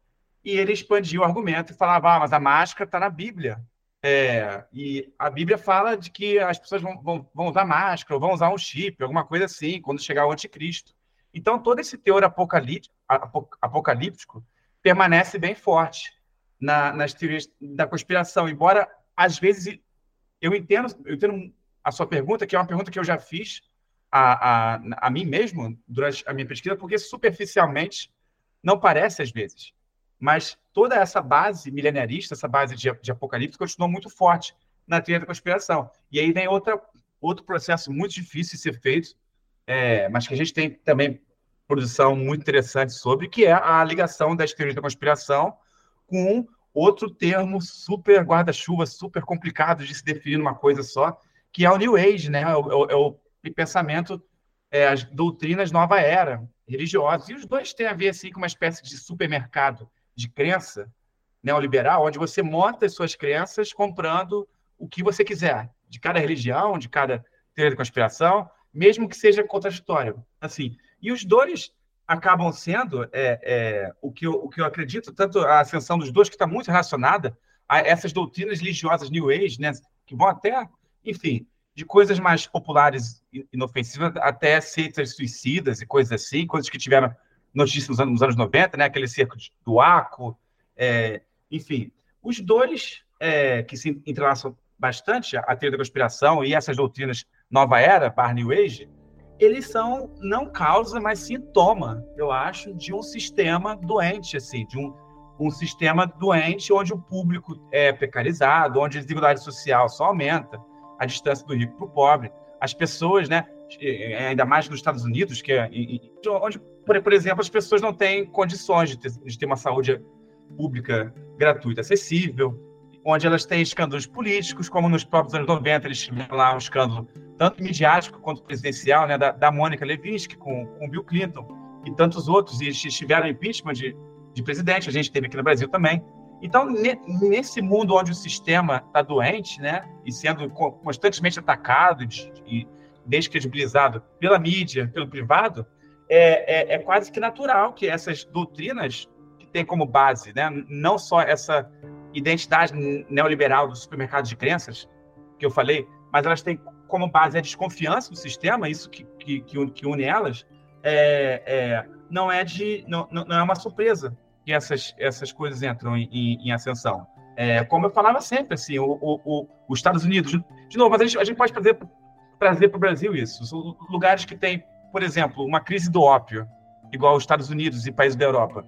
e ele expandia o argumento e falava, ah, mas a máscara está na Bíblia. É, e a Bíblia fala de que as pessoas vão, vão, vão usar máscara, vão usar um chip, alguma coisa assim, quando chegar o anticristo. Então, todo esse teor apocalíptico, apocalíptico permanece bem forte na, nas teorias da conspiração, embora, às vezes, eu entendo, eu entendo a sua pergunta, que é uma pergunta que eu já fiz a, a, a mim mesmo durante a minha pesquisa, porque superficialmente não parece às vezes. Mas toda essa base milenarista, essa base de, de apocalipse, continua muito forte na teoria da conspiração. E aí vem outra, outro processo muito difícil de ser feito, é, mas que a gente tem também produção muito interessante sobre, que é a ligação das teorias da conspiração com outro termo super guarda-chuva, super complicado de se definir numa coisa só, que é o New Age, né? É o, é o pensamento, é, as doutrinas nova era, religiosas. E os dois têm a ver assim, com uma espécie de supermercado de crença neoliberal, onde você monta as suas crenças comprando o que você quiser, de cada religião, de cada teoria de conspiração, mesmo que seja contraditório. Assim, e os dois acabam sendo é, é, o, que eu, o que eu acredito, tanto a ascensão dos dois, que está muito relacionada a essas doutrinas religiosas New Age, né, que vão até, enfim, de coisas mais populares e inofensivas até seitas suicidas e coisas assim, coisas que tiveram notícia nos anos, nos anos 90, né? aquele cerco do Aco, é, enfim. Os dois é, que se entrelaçam bastante, a teoria da conspiração e essas doutrinas Nova Era, Bar New Age, eles são não causa, mas sintoma, eu acho, de um sistema doente, assim, de um, um sistema doente onde o público é precarizado, onde a desigualdade social só aumenta, a distância do rico para o pobre. As pessoas, né, ainda mais nos Estados Unidos, que é, onde por, exemplo, as pessoas não têm condições de ter, de ter uma saúde pública gratuita, acessível, onde elas têm escândalos políticos, como nos próprios anos 90 eles tiveram lá um escândalo tanto midiático quanto presidencial, né, da, da Mônica Levinsky com, com Bill Clinton e tantos outros, e eles tiveram impeachment de, de presidente, a gente teve aqui no Brasil também. Então, ne, nesse mundo onde o sistema está doente, né, e sendo constantemente atacado e descredibilizado pela mídia, pelo privado, é, é, é, quase que natural que essas doutrinas que têm como base, né, não só essa identidade neoliberal do supermercado de crenças que eu falei, mas elas têm como base a desconfiança do sistema, isso que, que, que une elas, é, é, não é de não, não é uma surpresa que essas, essas coisas entram em, em, em ascensão. É, como eu falava sempre, assim, o, o, o, os Estados Unidos, de novo, mas a gente, a gente pode fazer trazer para o Brasil isso. Lugares que tem, por exemplo, uma crise do ópio, igual os Estados Unidos e países da Europa.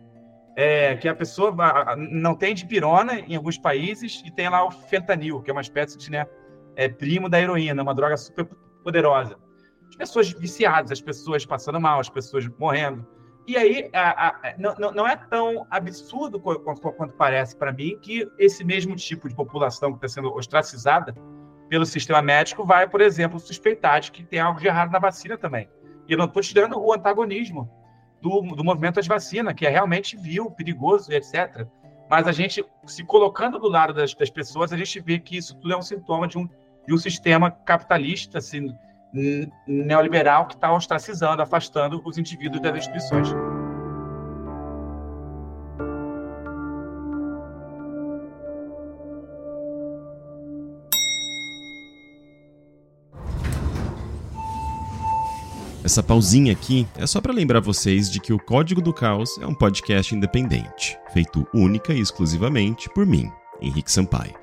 É, que a pessoa não tem dipirona em alguns países e tem lá o fentanil, que é uma espécie de né, é, primo da heroína, uma droga super poderosa. As pessoas viciadas, as pessoas passando mal, as pessoas morrendo. E aí, a, a, não, não é tão absurdo quanto, quanto parece para mim que esse mesmo tipo de população que está sendo ostracizada pelo sistema médico vai, por exemplo, suspeitar de que tem algo de errado na vacina também. E eu não estou tirando o antagonismo do, do movimento anti-vacina, que é realmente vil, perigoso, etc. Mas a gente, se colocando do lado das, das pessoas, a gente vê que isso tudo é um sintoma de um, de um sistema capitalista, assim, neoliberal, que está ostracizando, afastando os indivíduos das instituições. Essa pausinha aqui é só para lembrar vocês de que o Código do Caos é um podcast independente, feito única e exclusivamente por mim, Henrique Sampaio.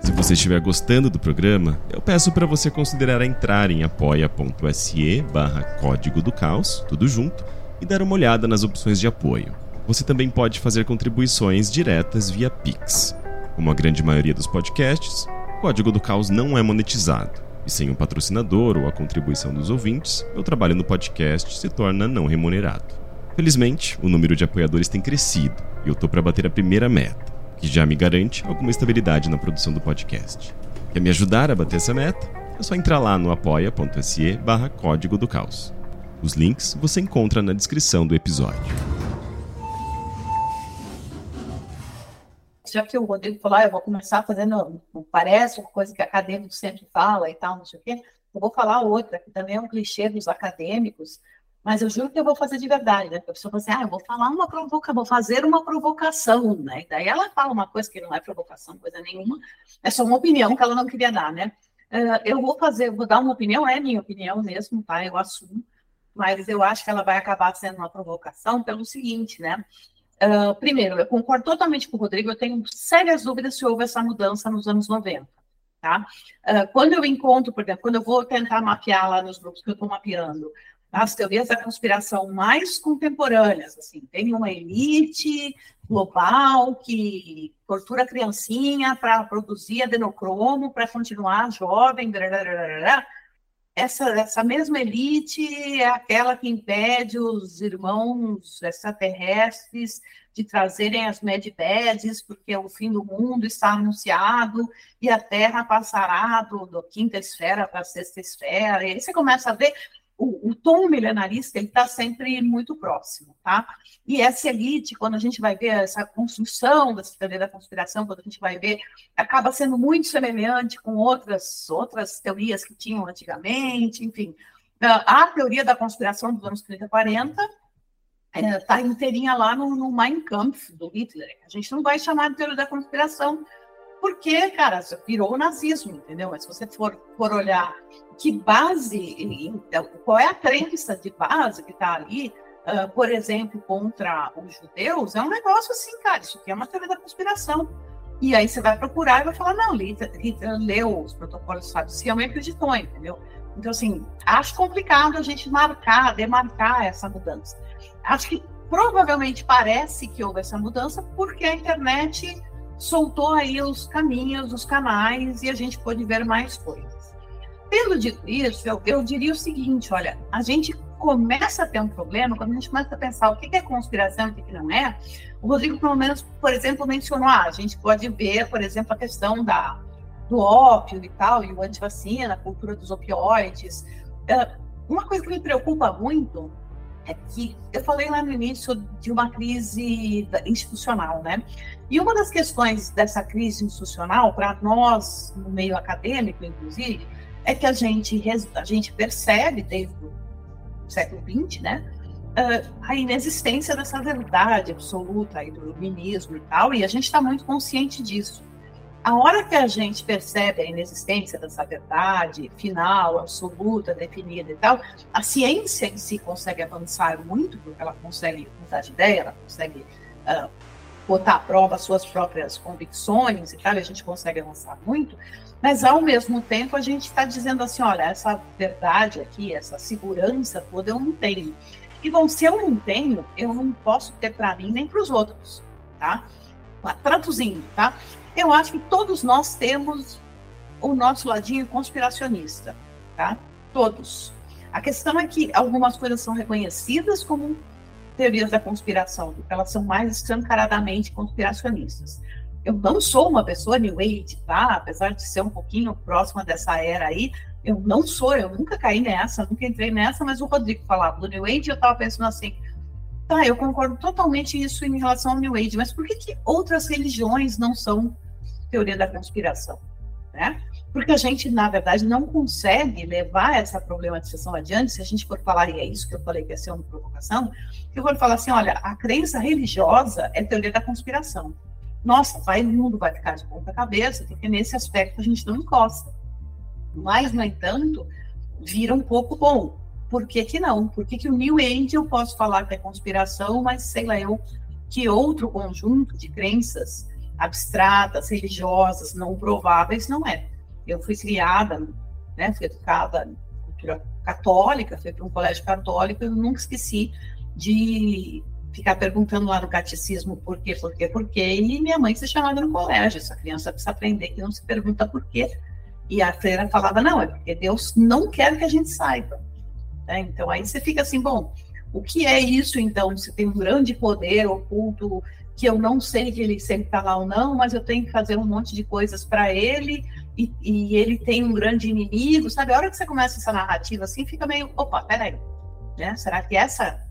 Se você estiver gostando do programa, eu peço para você considerar entrar em apoia.se barra Código do Caos, tudo junto, e dar uma olhada nas opções de apoio. Você também pode fazer contribuições diretas via Pix. Como a grande maioria dos podcasts, o Código do Caos não é monetizado e sem um patrocinador ou a contribuição dos ouvintes, meu trabalho no podcast se torna não remunerado. Felizmente, o número de apoiadores tem crescido e eu tô para bater a primeira meta, que já me garante alguma estabilidade na produção do podcast. Quer me ajudar a bater essa meta? É só entrar lá no apoia.se barra código do caos. Os links você encontra na descrição do episódio. Já que o Rodrigo falou, ah, eu vou começar fazendo, parece uma coisa que acadêmico sempre fala e tal, não sei o quê, eu vou falar outra, que também é um clichê dos acadêmicos, mas eu juro que eu vou fazer de verdade, né? a pessoa fala assim, ah, eu vou falar uma provocação, vou fazer uma provocação, né? E daí ela fala uma coisa que não é provocação, coisa nenhuma, é só uma opinião que ela não queria dar, né? Uh, eu vou fazer, vou dar uma opinião, é minha opinião mesmo, tá? Eu assumo, mas eu acho que ela vai acabar sendo uma provocação pelo seguinte, né? Uh, primeiro, eu concordo totalmente com o Rodrigo, eu tenho sérias dúvidas se houve essa mudança nos anos 90. Tá? Uh, quando eu encontro, por exemplo, quando eu vou tentar mapear lá nos grupos que eu estou mapeando, as teorias da conspiração mais contemporâneas, assim, tem uma elite global que tortura a criancinha para produzir adenocromo para continuar jovem, blá, blá, blá, essa, essa mesma elite é aquela que impede os irmãos extraterrestres de trazerem as medbeds, porque o fim do mundo está anunciado e a Terra passará do, do quinta esfera para a sexta esfera. E aí você começa a ver o, o tom milenarista ele está sempre muito próximo, tá? E essa elite, quando a gente vai ver essa construção dessa teoria da conspiração, quando a gente vai ver, acaba sendo muito semelhante com outras outras teorias que tinham antigamente, enfim. A teoria da conspiração dos anos 30 e 40 está é, inteirinha lá no, no Mein Kampf, do Hitler. A gente não vai chamar de teoria da conspiração, porque, cara, virou o nazismo, entendeu? Mas se você for, for olhar que base, então, qual é a crença de base que está ali, uh, por exemplo, contra os judeus, é um negócio assim, cara, isso aqui é uma teoria da conspiração. E aí você vai procurar e vai falar, não, Hitler, Hitler leu os protocolos saduciam e acreditou, entendeu? Então, assim, acho complicado a gente marcar, demarcar essa mudança. Acho que provavelmente parece que houve essa mudança porque a internet soltou aí os caminhos, os canais, e a gente pôde ver mais coisas. Tendo dito isso, eu, eu diria o seguinte: olha, a gente começa a ter um problema quando a gente começa a pensar o que é conspiração e o que não é. O Rodrigo, pelo menos, por exemplo, mencionou: ah, a gente pode ver, por exemplo, a questão da, do ópio e tal, e o antivacina, a cultura dos opioides. Uh, uma coisa que me preocupa muito é que eu falei lá no início de uma crise institucional, né? E uma das questões dessa crise institucional, para nós, no meio acadêmico, inclusive, é que a gente, a gente percebe desde o século XX, né? a inexistência dessa verdade absoluta aí do iluminismo e tal, e a gente está muito consciente disso. A hora que a gente percebe a inexistência dessa verdade final, absoluta, definida e tal, a ciência em si consegue avançar muito, porque ela consegue mudar de ideia, ela consegue uh, botar à prova suas próprias convicções e tal, e a gente consegue avançar muito. Mas, ao mesmo tempo, a gente está dizendo assim: olha, essa verdade aqui, essa segurança toda eu não tenho. E, bom, se eu não tenho, eu não posso ter para mim nem para os outros, tá? Traduzindo, tá? Eu acho que todos nós temos o nosso ladinho conspiracionista, tá? Todos. A questão é que algumas coisas são reconhecidas como teorias da conspiração, elas são mais escancaradamente conspiracionistas eu não sou uma pessoa New Age, tá? Apesar de ser um pouquinho próxima dessa era aí, eu não sou, eu nunca caí nessa, nunca entrei nessa, mas o Rodrigo falava do New Age eu estava pensando assim, tá, eu concordo totalmente isso em relação ao New Age, mas por que, que outras religiões não são teoria da conspiração, né? Porque a gente, na verdade, não consegue levar essa problematização adiante, se a gente for falar, e é isso que eu falei que ia ser uma provocação, eu vou falar assim, olha, a crença religiosa é teoria da conspiração nossa, vai, o mundo vai ficar de ponta cabeça, porque nesse aspecto a gente não encosta. Mas, no entanto, vira um pouco bom. Por que, que não? Por que, que o New Age eu posso falar que é conspiração, mas sei lá eu que outro conjunto de crenças abstratas, religiosas, não prováveis não é. Eu fui criada, né, fui educada cultura católica, fui para um colégio católico, eu nunca esqueci de ficar perguntando lá no catecismo por quê, por quê, por quê, e minha mãe se chamava no colégio, essa criança precisa aprender que não se pergunta por quê. E a freira falava, não, é porque Deus não quer que a gente saiba. É, então aí você fica assim, bom, o que é isso então? Você tem um grande poder oculto que eu não sei que ele sempre está lá ou não, mas eu tenho que fazer um monte de coisas para ele e, e, ele tem um grande inimigo, sabe? A hora que você começa essa narrativa assim, fica meio, opa, peraí, né? Será que essa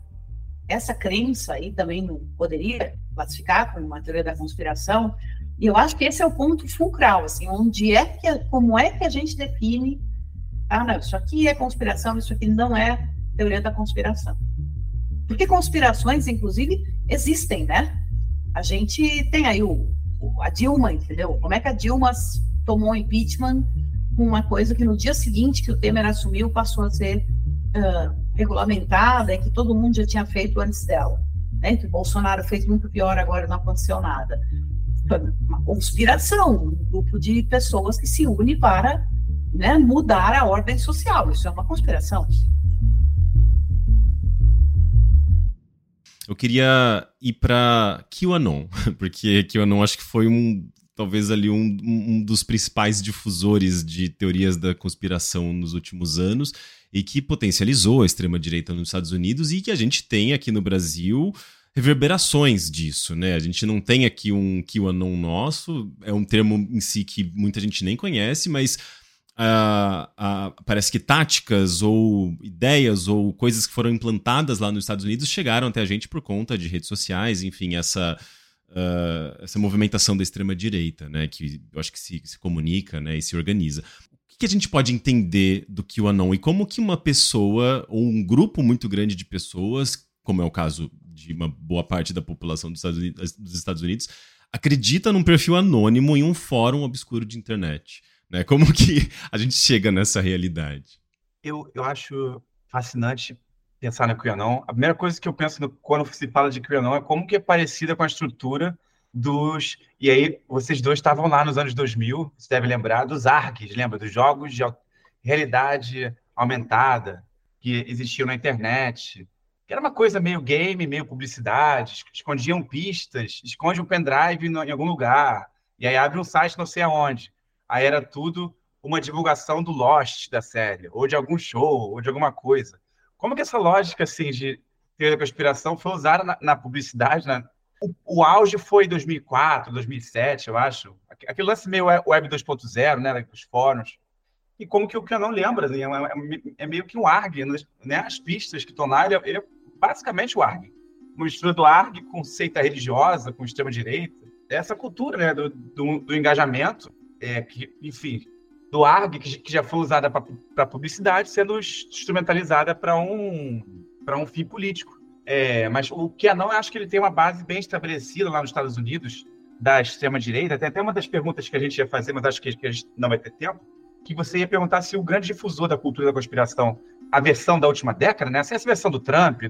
essa crença aí também não poderia classificar como uma teoria da conspiração. E eu acho que esse é o ponto fulcral, assim, onde é que, como é que a gente define, ah, não, isso aqui é conspiração, isso aqui não é teoria da conspiração. Porque conspirações, inclusive, existem, né? A gente tem aí o, o a Dilma, entendeu? Como é que a Dilma tomou impeachment com uma coisa que no dia seguinte que o Temer assumiu passou a ser uh, regulamentada e que todo mundo já tinha feito antes dela. Né? Que o Bolsonaro fez muito pior, agora não aconteceu nada. Uma conspiração, um grupo de pessoas que se une para né, mudar a ordem social. Isso é uma conspiração. Eu queria ir para QAnon, porque QAnon acho que foi um talvez ali um, um dos principais difusores de teorias da conspiração nos últimos anos e que potencializou a extrema-direita nos Estados Unidos e que a gente tem aqui no Brasil reverberações disso, né? A gente não tem aqui um QAnon nosso, é um termo em si que muita gente nem conhece, mas parece que táticas ou ideias ou coisas que foram implantadas lá nos Estados Unidos chegaram até a gente por conta de redes sociais, enfim, essa Uh, essa movimentação da extrema direita, né, que eu acho que se, se comunica, né, e se organiza que a gente pode entender do QAnon e como que uma pessoa ou um grupo muito grande de pessoas, como é o caso de uma boa parte da população dos Estados Unidos, dos Estados Unidos acredita num perfil anônimo em um fórum obscuro de internet? Né? Como que a gente chega nessa realidade? Eu, eu acho fascinante pensar no QAnon. A primeira coisa que eu penso no, quando se fala de QAnon é como que é parecida com a estrutura dos. E aí, vocês dois estavam lá nos anos 2000, você deve lembrar dos ARGs, lembra? Dos jogos de realidade aumentada que existiam na internet. Que era uma coisa meio game, meio publicidade, escondiam pistas, esconde um pendrive em algum lugar, e aí abre um site não sei aonde. Aí era tudo uma divulgação do Lost da série, ou de algum show, ou de alguma coisa. Como que essa lógica assim, de teoria da conspiração foi usada na, na publicidade, na, o, o auge foi em 2004, 2007, eu acho. Aquele lance meio Web 2.0, né? Os fóruns. E como que o que eu não lembro, assim, é, é, é, meio que um ARG, né? As pistas que lá, ele, é, ele é basicamente o ARG. Uma mistura do ARG com seita religiosa, com extrema-direita. Essa cultura né, do, do, do engajamento, é, que, enfim, do ARG, que, que já foi usada para publicidade, sendo instrumentalizada para um, um fim político. É, mas o QAnon, eu acho que ele tem uma base bem estabelecida lá nos Estados Unidos, da extrema-direita. Tem até uma das perguntas que a gente ia fazer, mas acho que a gente não vai ter tempo, que você ia perguntar se o grande difusor da cultura da conspiração, a versão da última década, né? essa versão do Trump,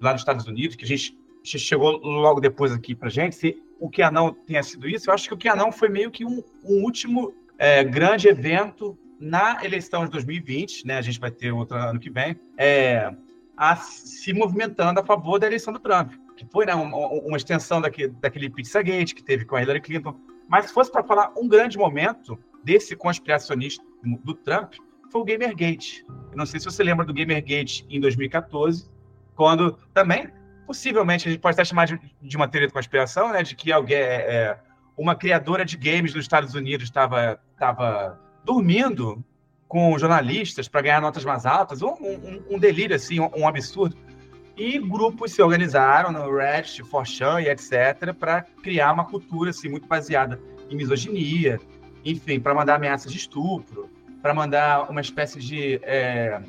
lá nos Estados Unidos, que a gente chegou logo depois aqui para gente, se o QAnon tenha sido isso, eu acho que o QAnon foi meio que um, um último é, grande evento na eleição de 2020, né? A gente vai ter outro ano que vem, é, a, se movimentando a favor da eleição do Trump, que foi né, uma, uma extensão daquele, daquele Pizzagate que teve com a Hillary Clinton. Mas se fosse para falar um grande momento desse conspiracionista do Trump, foi o Gamergate. Eu não sei se você lembra do Gamergate em 2014, quando também, possivelmente, a gente pode até chamar de, de uma teoria de conspiração, né, de que alguém, é, é uma criadora de games nos Estados Unidos estava dormindo com jornalistas para ganhar notas mais altas, um, um, um delírio, assim, um, um, absurdo. E grupos se organizaram no Reddit, Forchan e etc., para criar uma cultura assim, muito baseada em misoginia, enfim, para mandar ameaças de estupro, para mandar uma espécie de. É...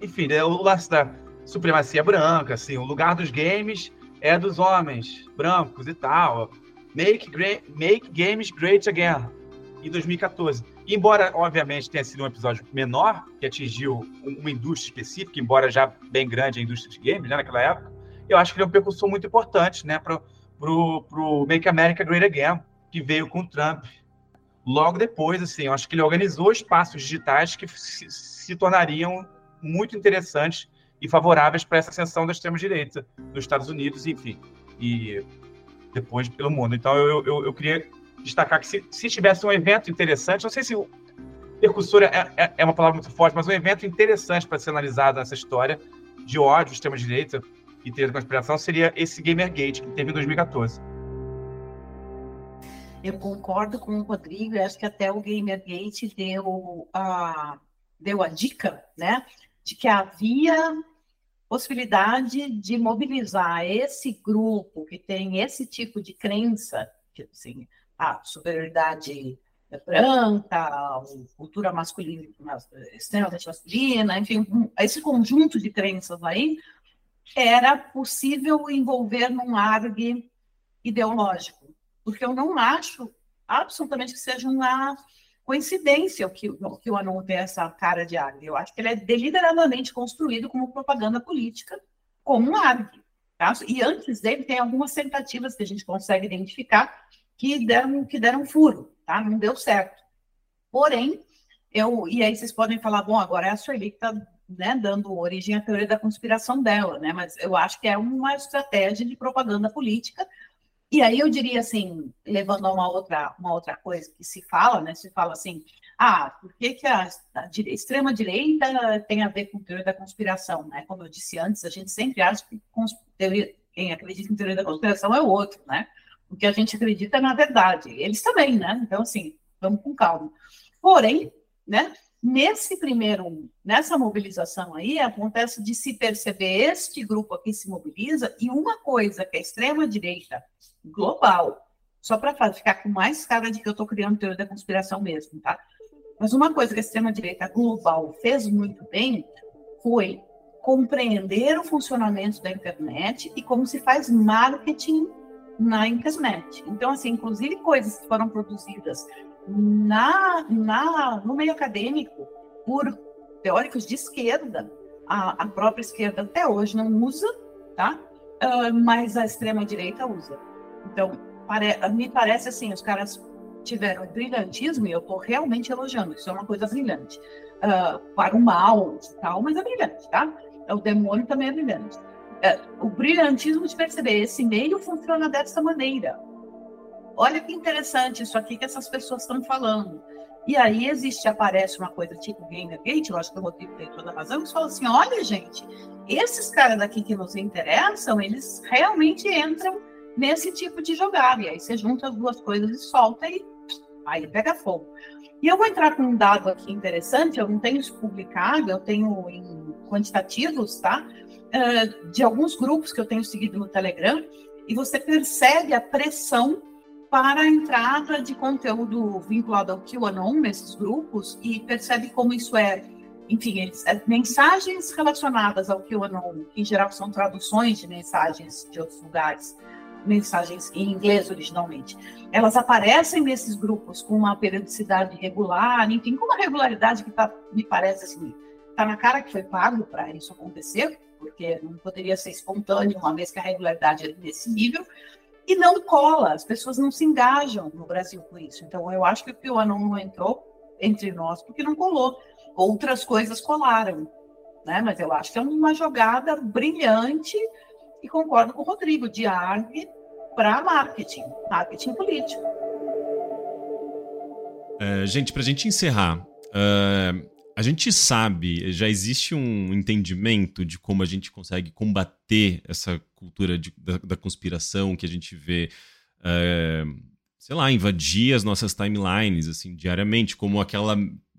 enfim, é o lance da supremacia branca, assim, o lugar dos games é dos homens brancos e tal. Make, make Games Great Again, em 2014. Embora, obviamente, tenha sido um episódio menor, que atingiu uma indústria específica, embora já bem grande a indústria de games né, naquela época, eu acho que ele é um percussor muito importante né, para o Make America Great Again, que veio com o Trump. Logo depois, assim, eu acho que ele organizou espaços digitais que se, se tornariam muito interessantes e favoráveis para essa ascensão da extrema-direita nos Estados Unidos, enfim, e depois pelo mundo. Então, eu, eu, eu queria destacar que se, se tivesse um evento interessante, não sei se percussor é, é, é uma palavra muito forte, mas um evento interessante para ser analisado nessa história de ódio, extrema-direita e teoria da conspiração seria esse Gamergate, que teve em 2014. Eu concordo com o Rodrigo, acho que até o Gamergate deu a, deu a dica, né, de que havia possibilidade de mobilizar esse grupo que tem esse tipo de crença, assim, a superioridade branca, cultura masculina, extremamente masculina, enfim, esse conjunto de crenças aí, era possível envolver num argue ideológico, porque eu não acho absolutamente que seja uma coincidência que, que o Anon tem essa cara de argue. Eu acho que ele é deliberadamente construído como propaganda política, como um argue. Tá? E antes dele tem algumas tentativas que a gente consegue identificar que deram, que deram furo, tá? Não deu certo. Porém, eu, e aí vocês podem falar, bom, agora é a Sueli que está né, dando origem à teoria da conspiração dela, né? Mas eu acho que é uma estratégia de propaganda política. E aí eu diria assim, levando a uma outra, uma outra coisa que se fala, né? Se fala assim, ah, por que, que a, a extrema direita tem a ver com teoria da conspiração, né? Como eu disse antes, a gente sempre acha que teoria, quem acredita em teoria da conspiração é o outro, né? o que a gente acredita é na verdade. Eles também, né? Então, assim, vamos com calma. Porém, né? Nesse primeiro, nessa mobilização aí, acontece de se perceber este grupo aqui se mobiliza e uma coisa que a extrema-direita global, só para ficar com mais cara de que eu estou criando teoria da conspiração mesmo, tá? Mas uma coisa que a extrema-direita global fez muito bem foi compreender o funcionamento da internet e como se faz marketing na internet. Então, assim, inclusive coisas que foram produzidas na, na, no meio acadêmico por teóricos de esquerda, a, a própria esquerda até hoje não usa, tá? Uh, mas a extrema direita usa. Então, pare, me parece assim, os caras tiveram brilhantismo e eu estou realmente elogiando. Isso é uma coisa brilhante. Uh, para o mal e tal, mas é brilhante, tá? O demônio também é brilhante é, o brilhantismo de perceber esse meio funciona dessa maneira. Olha que interessante isso aqui que essas pessoas estão falando. E aí existe, aparece uma coisa tipo Gamergate, eu acho que o Rodrigo tem toda a razão, que fala assim, olha gente, esses caras daqui que nos interessam, eles realmente entram nesse tipo de jogada. E aí você junta as duas coisas e solta e aí pega fogo. E eu vou entrar com um dado aqui interessante, eu não tenho isso publicado, eu tenho em quantitativos, tá? uh, de alguns grupos que eu tenho seguido no Telegram, e você percebe a pressão para a entrada de conteúdo vinculado ao QAnon nesses grupos e percebe como isso é, enfim, é, mensagens relacionadas ao QAnon, que em geral são traduções de mensagens de outros lugares, mensagens em inglês originalmente, elas aparecem nesses grupos com uma periodicidade regular, enfim, com uma regularidade que tá, me parece assim, tá na cara que foi pago para isso acontecer, porque não poderia ser espontâneo, uma vez que a regularidade é desse nível. e não cola, as pessoas não se engajam no Brasil com isso. Então, eu acho que o QAnon não entrou entre nós porque não colou. Outras coisas colaram, né? Mas eu acho que é uma jogada brilhante e concordo com o Rodrigo, de ARG para marketing, marketing político. Uh, gente, para a gente encerrar, uh, a gente sabe, já existe um entendimento de como a gente consegue combater essa cultura de, da, da, conspiração que a gente vê, uh, sei lá, invadir as nossas timelines, assim, diariamente, como aquela,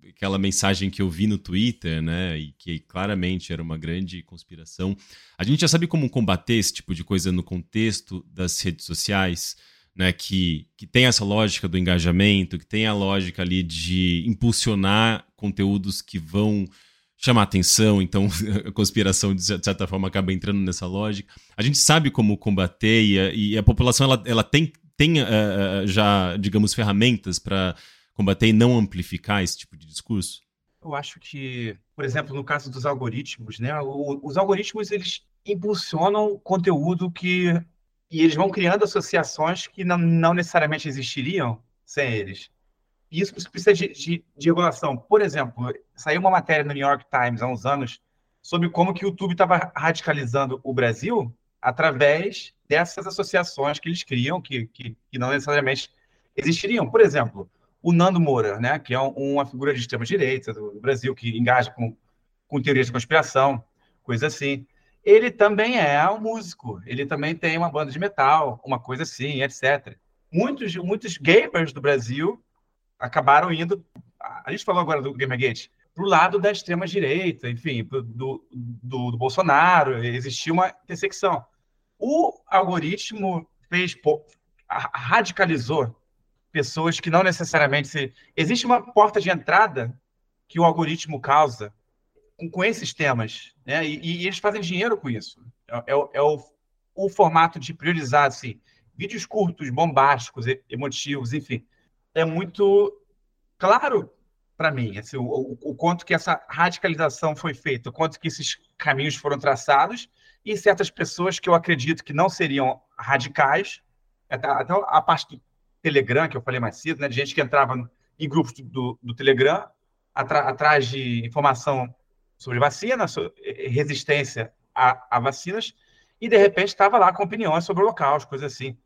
aquela mensagem que eu vi no Twitter, né, e que claramente era uma grande conspiração. A gente já sabe como combater esse tipo de coisa no contexto das redes sociais, né, que, que tem essa lógica do engajamento, que tem a lógica ali de impulsionar conteúdos que vão chamar atenção, então a conspiração, de certa forma, acaba entrando nessa lógica. A gente sabe como combater e a, e a população ela, ela tem, tem uh, já, digamos, ferramentas para combater e não amplificar esse tipo de discurso? Eu acho que, por exemplo, no caso dos algoritmos, né, os algoritmos eles impulsionam conteúdo que e eles vão criando associações que não, não necessariamente existiriam sem eles. E isso precisa de, de, de, regulação. Por exemplo, saiu uma matéria no New York Times há uns anos sobre como que o YouTube estava radicalizando o Brasil através dessas associações que eles criam, que, que, que, não necessariamente existiriam. Por exemplo, o Nando Moura, né, que é uma figura de extrema-direita do Brasil, que engaja com, com teorias de conspiração, coisa assim ele também é um músico, ele também tem uma banda de metal, uma coisa assim, etc. Muitos, muitos gamers do Brasil acabaram indo, a gente falou agora do Gamergate, para o lado da extrema-direita, enfim, do, do, do, Bolsonaro, existia uma intersecção. O algoritmo fez, radicalizou pessoas que não necessariamente se... Existe uma porta de entrada que o algoritmo causa com, com esses temas, né? E, e, eles fazem dinheiro com isso. É, é, é o, o, formato de priorizar assim, vídeos curtos, bombásticos, emotivos, enfim. É muito claro para mim assim, o, o, o, quanto que essa radicalização foi feita, o quanto que esses caminhos foram traçados e certas pessoas que eu acredito que não seriam radicais, até, até a parte do Telegram, que eu falei mais cedo, né, de gente que entrava em grupos do, do Telegram, atrás de informação sobre vacina, sobre resistência a, a, vacinas, e de repente estava lá com opiniões sobre o coisas assim.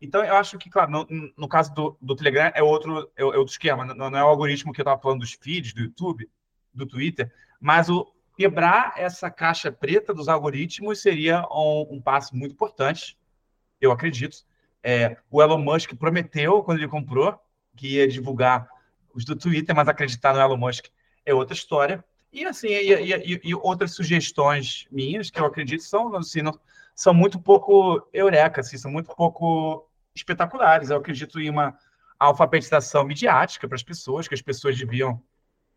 Então, eu acho que, claro, no, no caso do, do, Telegram é outro, é, é outro esquema, não, não, é o algoritmo que eu estava falando dos feeds do YouTube, do Twitter, mas o quebrar essa caixa preta dos algoritmos seria um, um passo muito importante, eu acredito. É, o Elon Musk prometeu, quando ele comprou, que ia divulgar os do Twitter, mas acreditar no Elon Musk é outra história. E assim, e, e, e, outras sugestões minhas, que eu acredito são, assim, não, são muito pouco eureka, assim, são muito pouco espetaculares. Eu acredito em uma alfabetização midiática para as pessoas, que as pessoas deviam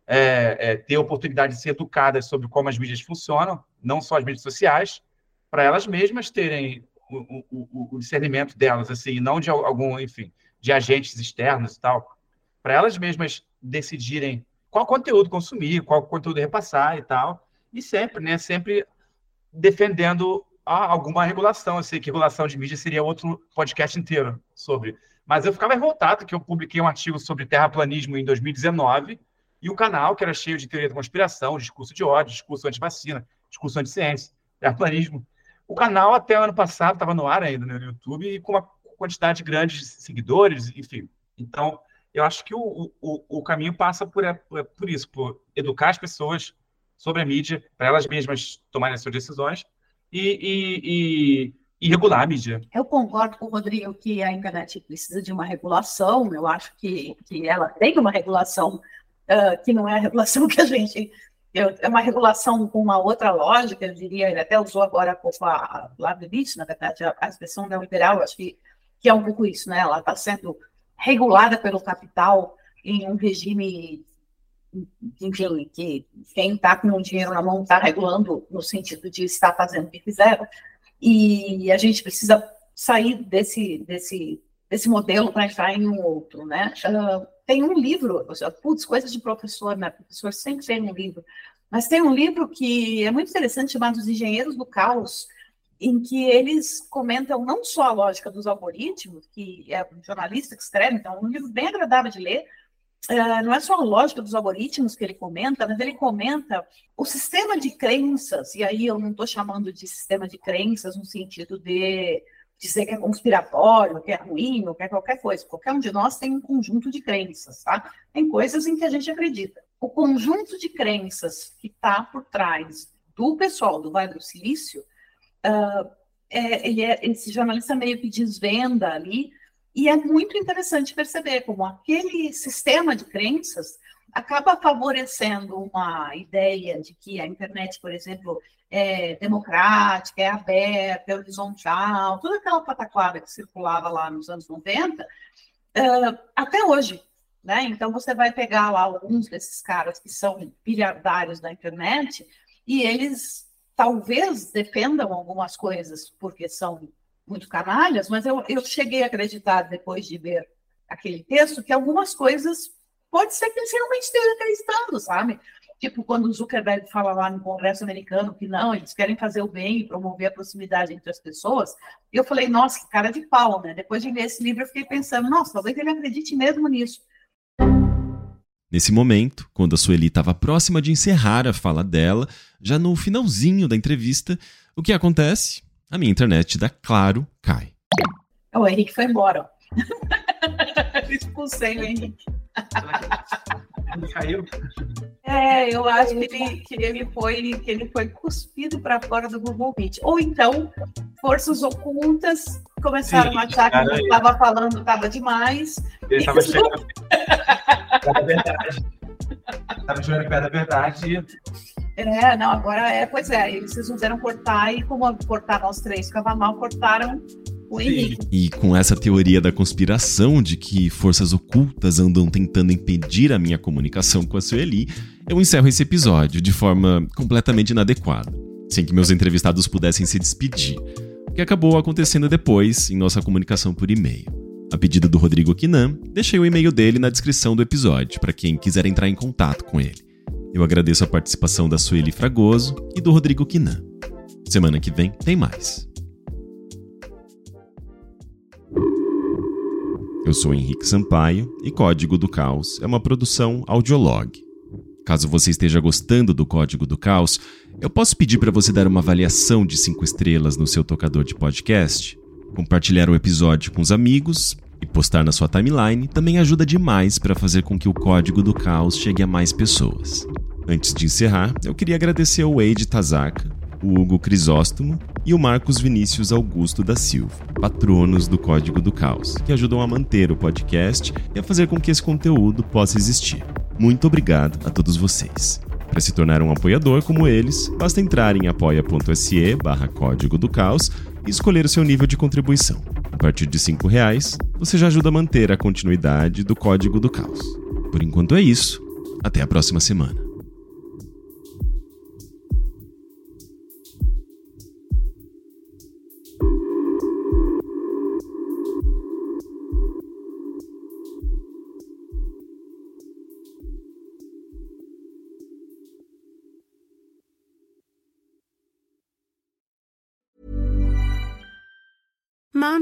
é, é, ter a oportunidade de ser educadas sobre como as mídias funcionam, não só as mídias sociais, para elas mesmas terem o, o, o, discernimento delas, assim, não de algum, enfim, de agentes externos e tal, para elas mesmas decidirem qual conteúdo consumir, qual conteúdo repassar e tal. E sempre, né? Sempre defendendo alguma regulação. Eu sei que regulação de mídia seria outro podcast inteiro sobre. Mas eu ficava revoltado que eu publiquei um artigo sobre terraplanismo em 2019 e o canal, que era cheio de teoria da conspiração, discurso de ódio, discurso anti-vacina, discurso anti-ciência, terraplanismo. O canal, até ano passado, estava no ar ainda né, no YouTube e com uma quantidade grande de seguidores, enfim. Então, eu acho que o, o, o caminho passa por, por isso, por educar as pessoas sobre a mídia, para elas mesmas tomarem as suas decisões e, e, e, e, regular a mídia. Eu concordo com o Rodrigo que a internet precisa de uma regulação, eu acho que, que ela tem uma regulação uh, que não é a regulação que a gente. É uma regulação com uma outra lógica, eu diria, ele até usou agora a pouco a, a na verdade, a, a expressão neoliberal, acho que, que é um pouco isso, né? Ela está sendo regulada pelo capital em um regime, enfim, que quem está com o dinheiro na mão está regulando no sentido de estar fazendo o que fizeram, e a gente precisa sair desse, desse, desse modelo para entrar em um outro, né? Uh, tem um livro, putz, coisas de professor, né? Professor sempre tem um livro, mas tem um livro que é muito interessante chamado Os Engenheiros do Caos, em que eles comentam não só a lógica dos algoritmos, que é um jornalista que escreve, então é um livro bem agradável de ler, Uh, não é só a lógica dos algoritmos que ele comenta, mas ele comenta o sistema de crenças, e aí eu não estou chamando de sistema de crenças no sentido de dizer que é conspiratório, que é ruim, ou que é qualquer coisa. Qualquer um de nós tem um conjunto de crenças, tá? Tem coisas em que a gente acredita. O conjunto de crenças que está por trás do pessoal do Vale do Silício, uh, é, ele é, esse jornalista meio que desvenda ali e é muito interessante perceber como aquele sistema de crenças acaba favorecendo uma ideia de que a internet, por exemplo, é democrática, é aberta, é horizontal, toda aquela pataquada que circulava lá nos anos 90, uh, até hoje. Né? Então, você vai pegar lá alguns desses caras que são bilhardários da internet e eles talvez defendam algumas coisas porque são muito canalhas, mas eu, eu cheguei a acreditar, depois de ver aquele texto, que algumas coisas pode ser que eles realmente estejam acreditando, sabe? Tipo, quando o Zuckerberg fala lá no Congresso americano que não, eles querem fazer o bem e promover a proximidade entre as pessoas, eu falei, nossa, que cara de pau, né? Depois de ler esse livro, eu fiquei pensando, nossa, talvez ele acredite mesmo nisso. Nesse momento, quando a Sueli estava próxima de encerrar a fala dela, já no finalzinho da entrevista, o que acontece? a minha internet da Claro cai. O Henrique foi embora. Expulsei o Henrique. Ele caiu? É, eu acho que ele, que ele foi que ele foi cuspido para fora do Google Meet. Ou então, forças ocultas começaram Sim, a achar que ele estava falando estava demais. Ele estava chegando. Era verdade. Estava chegando perto da verdade. É, não, agora é, pois é, eles resolveram cortar e como cortar nós três ficava mal, cortaram o Henrique. E com essa teoria da conspiração de que forças ocultas andam tentando impedir a minha comunicação com a Sueli, eu encerro esse episódio de forma completamente inadequada, sem que meus entrevistados pudessem se despedir, o que acabou acontecendo depois em nossa comunicação por e-mail. A pedido do Rodrigo Quinan, deixei o e-mail dele na descrição do episódio para quem quiser entrar em contato com ele. Eu agradeço a participação da Sueli Fragoso e do Rodrigo Quinan. Semana que vem tem mais. Eu sou Henrique Sampaio e Código do Caos é uma produção audiolog. Caso você esteja gostando do Código do Caos, eu posso pedir para você dar uma avaliação de 5 estrelas no seu tocador de podcast, compartilhar o episódio com os amigos e postar na sua timeline também ajuda demais para fazer com que o Código do Caos chegue a mais pessoas. Antes de encerrar, eu queria agradecer ao Wade Tazaka, o Hugo Crisóstomo e o Marcos Vinícius Augusto da Silva, patronos do Código do Caos, que ajudam a manter o podcast e a fazer com que esse conteúdo possa existir. Muito obrigado a todos vocês. Para se tornar um apoiador como eles, basta entrar em apoia.se barra Código do Caos e escolher o seu nível de contribuição. A partir de R$ reais, você já ajuda a manter a continuidade do Código do Caos. Por enquanto é isso. Até a próxima semana.